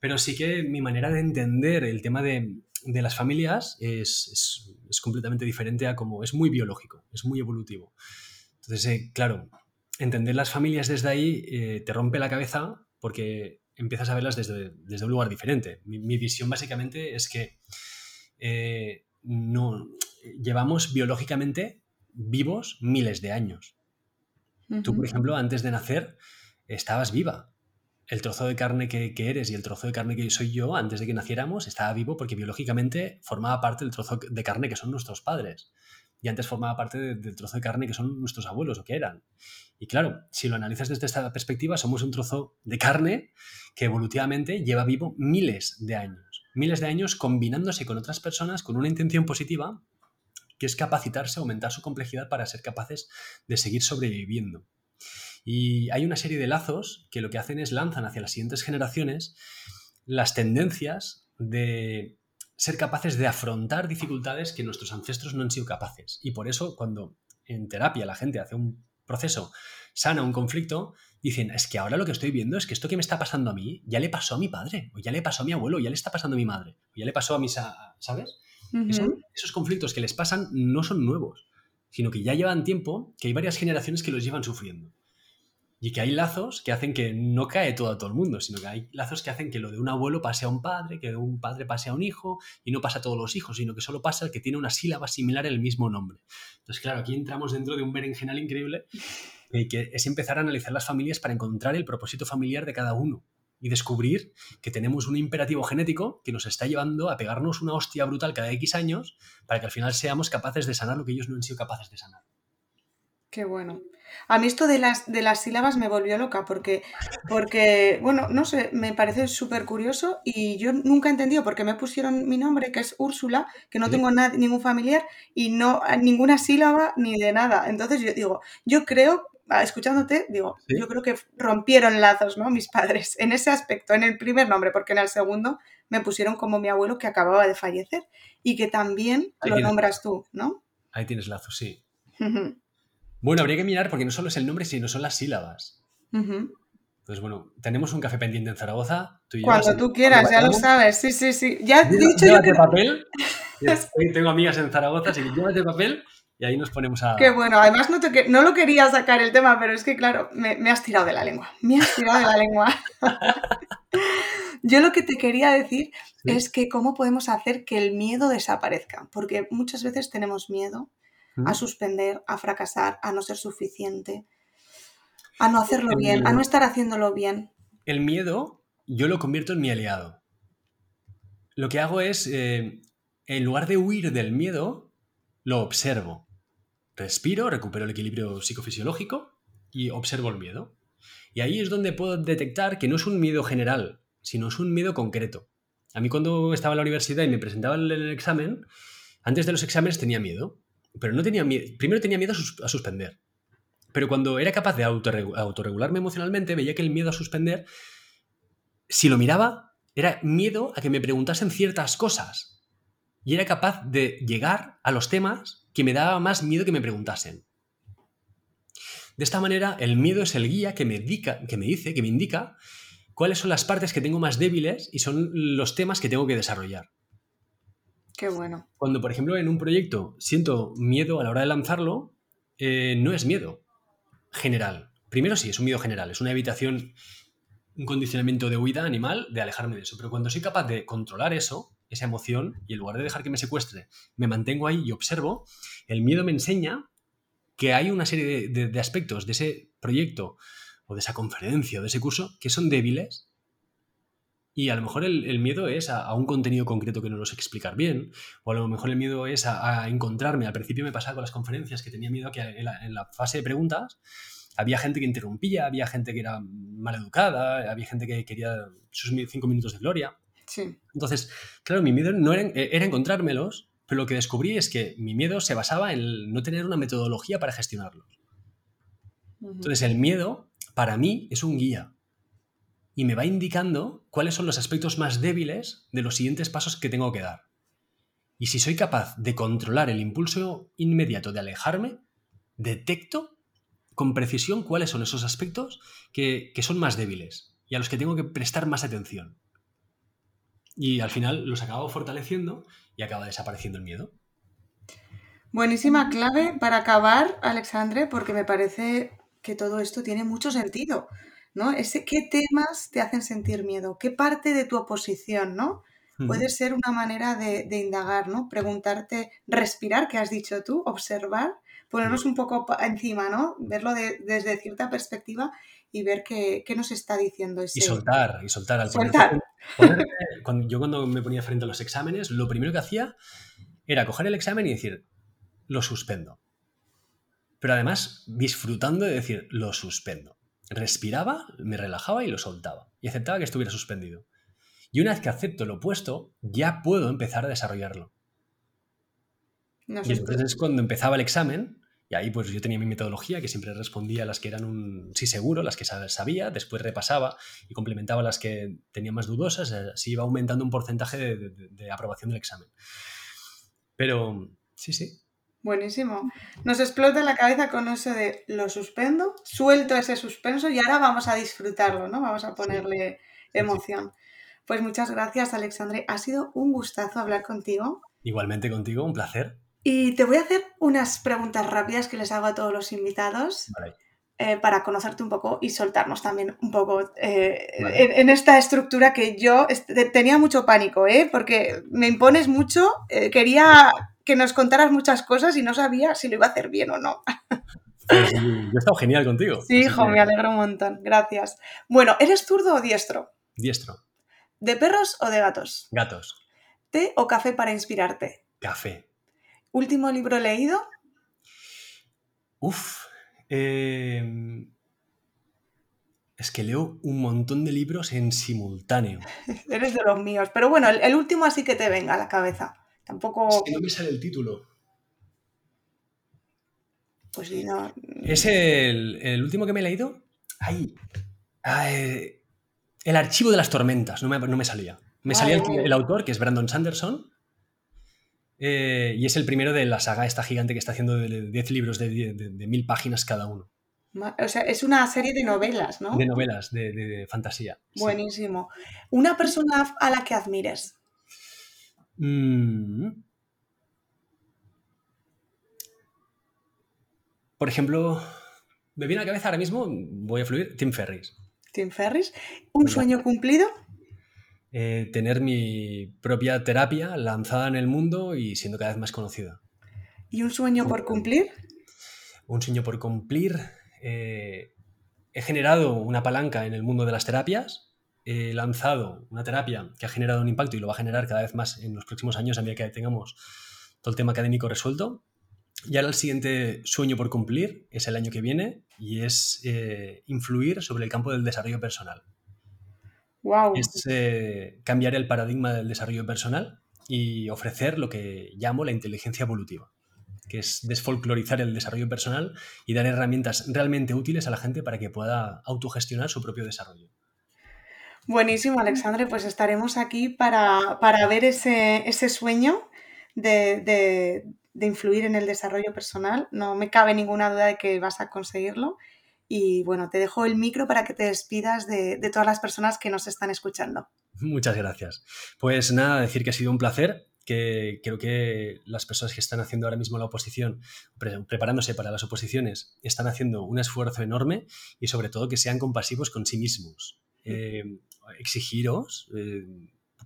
Pero sí que mi manera de entender el tema de, de las familias es, es, completamente diferente a como es muy biológico, es muy evolutivo. Entonces, eh, claro, entender las familias desde ahí eh, te rompe la cabeza porque empiezas a verlas desde, desde un lugar diferente. Mi, visión básicamente es que eh, no, llevamos biológicamente vivos miles de años. Tú, por ejemplo, antes de nacer, estabas viva el trozo de carne que, eres y el trozo de carne que soy yo, antes de que naciéramos, estaba vivo porque biológicamente formaba parte del trozo de carne que son nuestros padres. Y antes formaba parte del trozo de carne que son nuestros abuelos o que eran. Y claro, si lo analizas desde esta perspectiva, somos un trozo de carne que evolutivamente lleva vivo miles de años. Miles de años combinándose con otras personas con una intención positiva que es capacitarse, aumentar su complejidad para ser capaces de seguir sobreviviendo. Y hay una serie de lazos que lo que hacen es lanzan hacia las siguientes generaciones las tendencias de ser capaces de afrontar dificultades que nuestros ancestros no han sido capaces. Y por eso cuando en terapia la gente hace un proceso, sana un conflicto, dicen, es que ahora lo que estoy viendo es que esto que me está pasando a mí ya le pasó a mi padre, o ya le pasó a mi abuelo, o ya le está pasando a mi madre, o ya le pasó a mis... ¿Sabes? esos conflictos que les pasan no son nuevos, sino que ya llevan tiempo, que hay varias generaciones que los llevan sufriendo. Y que hay lazos que hacen que no cae todo a todo el mundo, sino que hay lazos que hacen que lo de un abuelo pase a un padre, que de un padre pase a un hijo, y no pasa a todos los hijos, sino que solo pasa el que tiene una sílaba similar en el mismo nombre. Entonces, claro, aquí entramos dentro de un berenjenal increíble, *laughs* eh, que es empezar a analizar las familias para encontrar el propósito familiar de cada uno y descubrir que tenemos un imperativo genético que nos está llevando a pegarnos una hostia brutal cada X años para que al final seamos capaces de sanar lo que ellos no han sido capaces de sanar. Qué bueno. A mí esto de las, de las sílabas me volvió loca porque, porque bueno, no sé, me parece súper curioso y yo nunca he entendido por qué me pusieron mi nombre, que es Úrsula, que no tengo ningún familiar y no ninguna sílaba ni de nada. Entonces yo digo, yo creo, escuchándote, digo, yo creo que rompieron lazos, ¿no? Mis padres *laughs* en ese aspecto, en el primer nombre, porque en el segundo me pusieron como mi abuelo que acababa de fallecer y que también lo nombras tú, ¿no? Ahí tienes lazos, sí. Bueno, habría que mirar porque no solo es el nombre, sino son las sílabas. Entonces, bueno, tenemos un café pendiente en Zaragoza. Cuando tú quieras, ya lo sabes. Sí, sí, sí. Ya he dicho llévate papel. *laughs* Tengo amigas en Zaragoza, así que llévate papel Y ahí nos ponemos a... Qué bueno, además no, te, no lo quería sacar el tema, pero es que claro, me, me has tirado de la lengua, me has tirado de la lengua. *laughs* Yo lo que te quería decir Sí. es que cómo podemos hacer que el miedo desaparezca, porque muchas veces tenemos miedo a suspender, a fracasar, a no ser suficiente, a no hacerlo El bien, a no estar haciéndolo bien. El miedo yo lo convierto en mi aliado. Lo que hago es, eh, en lugar de huir del miedo, lo observo. Respiro, recupero el equilibrio psicofisiológico y observo el miedo. Y ahí es donde puedo detectar que no es un miedo general, sino es un miedo concreto. A mí cuando estaba en la universidad y me presentaba el, el examen, antes de los exámenes tenía miedo, pero no tenía miedo. Primero tenía miedo a, sus- a suspender. Pero cuando era capaz de autorregu- autorregularme emocionalmente, veía que el miedo a suspender, si lo miraba, era miedo a que me preguntasen ciertas cosas. Y era capaz de llegar a los temas que me daba más miedo que me preguntasen. De esta manera, el miedo es el guía que me, que me dice, que me indica cuáles son las partes que tengo más débiles y son los temas que tengo que desarrollar. Qué bueno. Cuando, por ejemplo, en un proyecto siento miedo a la hora de lanzarlo, eh, no es miedo general. Primero sí, es un miedo general, es una evitación, un condicionamiento de huida animal de alejarme de eso. Pero cuando soy capaz de controlar eso, esa emoción, y en lugar de dejar que me secuestre, me mantengo ahí y observo, el miedo me enseña que hay una serie de, aspectos de ese proyecto o de esa conferencia o de ese curso que son débiles y a lo mejor el, el miedo es a, a un contenido concreto que no lo sé explicar bien, o a lo mejor el miedo es a, a encontrarme. Al principio me pasaba con las conferencias que tenía miedo a que en la, en la fase de preguntas había gente que interrumpía, había gente que era mal educada, había gente que quería sus cinco minutos de gloria. Sí. Entonces, claro, mi miedo no era, eh, era encontrármelos, pero lo que descubrí es que mi miedo se basaba en no tener una metodología para gestionarlos. Entonces, el miedo, para mí, es un guía. Y me va indicando cuáles son los aspectos más débiles de los siguientes pasos que tengo que dar. Y si soy capaz de controlar el impulso inmediato de alejarme, detecto con precisión cuáles son esos aspectos que, que son más débiles y a los que tengo que prestar más atención. Y al final los acabo fortaleciendo y acaba desapareciendo el miedo. Buenísima clave para acabar, Alexandre, porque me parece que todo esto tiene mucho sentido, ¿no? Ese, ¿Qué temas te hacen sentir miedo? ¿Qué parte de tu oposición, ¿no? Puede ser una manera de, de indagar, ¿no? Preguntarte, respirar, que has dicho tú, observar, ponernos un poco encima, ¿no? Verlo de- desde cierta perspectiva y ver qué, qué nos está diciendo ese... Y soltar, y soltar. Al Soltar. cuando, yo cuando me ponía frente a los exámenes, lo primero que hacía era coger el examen y decir, lo suspendo. Pero además disfrutando de decir, lo suspendo. Respiraba, me relajaba y lo soltaba. Y aceptaba que estuviera suspendido. Y una vez que acepto lo opuesto, ya puedo empezar a desarrollarlo. No Y entonces es cuando empezaba el examen, y ahí pues yo tenía mi metodología, que siempre respondía a las que eran un sí seguro, las que sab- sabía, después repasaba y complementaba las que tenía más dudosas, eh, así iba aumentando un porcentaje de, de- de aprobación del examen. Pero sí, sí. Buenísimo. Nos explota la cabeza con eso de lo suspendo, suelto ese suspenso y ahora vamos a disfrutarlo, ¿no? Vamos a ponerle emoción. Pues muchas gracias, Alexandre. Ha sido un gustazo hablar contigo. Igualmente contigo, un placer. Y te voy a hacer unas preguntas rápidas que les hago a todos los invitados Vale. eh, para conocerte un poco y soltarnos también un poco eh, Vale. en, en esta estructura que yo tenía mucho pánico, ¿eh? porque me impones mucho, eh, quería que nos contaras muchas cosas y no sabía si lo iba a hacer bien o no. Pues, yo he estado genial contigo. Sí, hijo, me alegro un montón. Gracias. Bueno, ¿eres zurdo o diestro? Diestro. ¿De perros o de gatos? Gatos. ¿Té o café para inspirarte? Café. ¿Último libro leído? Uf. eh, es que leo un montón de libros en simultáneo. *laughs* Eres de los míos. Pero bueno, el, el último así que te venga a la cabeza. Tampoco. Es que no me sale el título. Pues sí, no. Es el, el último que me he leído. Ay. Ay, el archivo de las tormentas. No me, no me salía. Me salía el, autor, que es Brandon Sanderson. eh, y es el primero de la saga esta gigante que está haciendo de 10 libros de, die- de- de mil páginas cada uno. O sea, es una serie de novelas, ¿no? De novelas, de, de- de fantasía. sí. Buenísimo. Una persona a la que admires. Mm. por ejemplo, me viene a la cabeza ahora mismo, voy a fluir, Tim Ferris. Tim Ferris. ¿Un sueño cumplido? Eh, tener mi propia terapia lanzada en el mundo y siendo cada vez más conocida. ¿Y un sueño por cumplir? Un sueño por cumplir. Eh, he generado una palanca en el mundo de las terapias. He lanzado una terapia que ha generado un impacto y lo va a generar cada vez más en los próximos años a medida que tengamos todo el tema académico resuelto. Y ahora el siguiente sueño por cumplir es el año que viene y es eh, influir sobre el campo del desarrollo personal. Wow. Es eh, cambiar el paradigma del desarrollo personal y ofrecer lo que llamo la inteligencia evolutiva, que es desfolclorizar el desarrollo personal y dar herramientas realmente útiles a la gente para que pueda autogestionar su propio desarrollo. Buenísimo, Alexandre. Pues estaremos aquí para, ver ese, ese sueño de, de influir en el desarrollo personal. No me cabe ninguna duda de que vas a conseguirlo. Y bueno, te dejo el micro para que te despidas de, todas las personas que nos están escuchando. Muchas gracias. Pues nada, decir que ha sido un placer que creo que las personas que están haciendo ahora mismo la oposición, preparándose para las oposiciones, están haciendo un esfuerzo enorme y sobre todo que sean compasivos con sí mismos. Eh, exigiros, eh,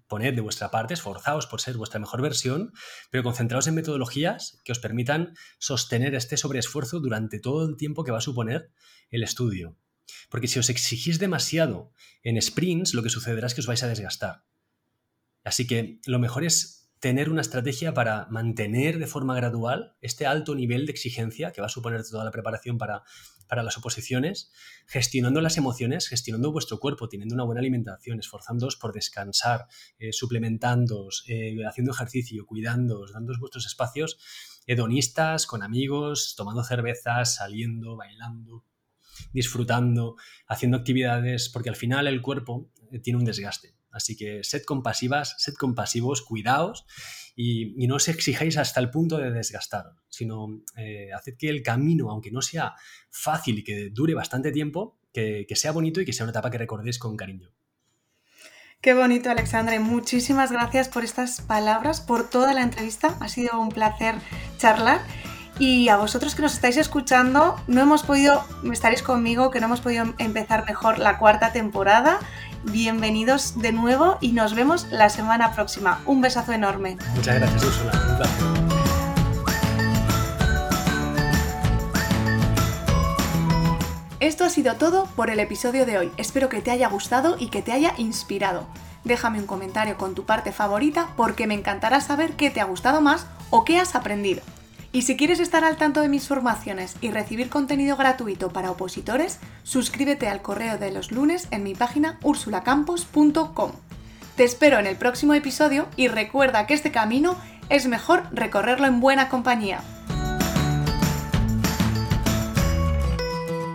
poned de vuestra parte, esforzaos por ser vuestra mejor versión, pero concentraos en metodologías que os permitan sostener este sobreesfuerzo durante todo el tiempo que va a suponer el estudio. Porque si os exigís demasiado en sprints, lo que sucederá es que os vais a desgastar. Así que lo mejor es tener una estrategia para mantener de forma gradual este alto nivel de exigencia que va a suponer toda la preparación para, para las oposiciones, gestionando las emociones, gestionando vuestro cuerpo, teniendo una buena alimentación, esforzándoos por descansar, eh, suplementándoos, eh, haciendo ejercicio, cuidándoos, dándoos vuestros espacios hedonistas, con amigos, tomando cervezas, saliendo, bailando, disfrutando, haciendo actividades, porque al final el cuerpo eh, tiene un desgaste. Así que sed compasivas, sed compasivos, cuidaos y, no os exijáis hasta el punto de desgastar, sino eh, haced que el camino, aunque no sea fácil y que dure bastante tiempo, que, sea bonito y que sea una etapa que recordéis con cariño. Qué bonito, Alexandre. Muchísimas gracias por estas palabras, por toda la entrevista. Ha sido un placer charlar. Y a vosotros que nos estáis escuchando, no hemos podido, estaréis conmigo, que no hemos podido empezar mejor la cuarta temporada bienvenidos de nuevo y nos vemos la semana próxima. Un besazo enorme. Muchas gracias, Úrsula. Un placer. Esto ha sido todo por el episodio de hoy. Espero que te haya gustado y que te haya inspirado. Déjame un comentario con tu parte favorita porque me encantará saber qué te ha gustado más o qué has aprendido. Y si quieres estar al tanto de mis formaciones y recibir contenido gratuito para opositores, suscríbete al correo de los lunes en mi página ursulacampos.com. Te espero en el próximo episodio y recuerda que este camino es mejor recorrerlo en buena compañía.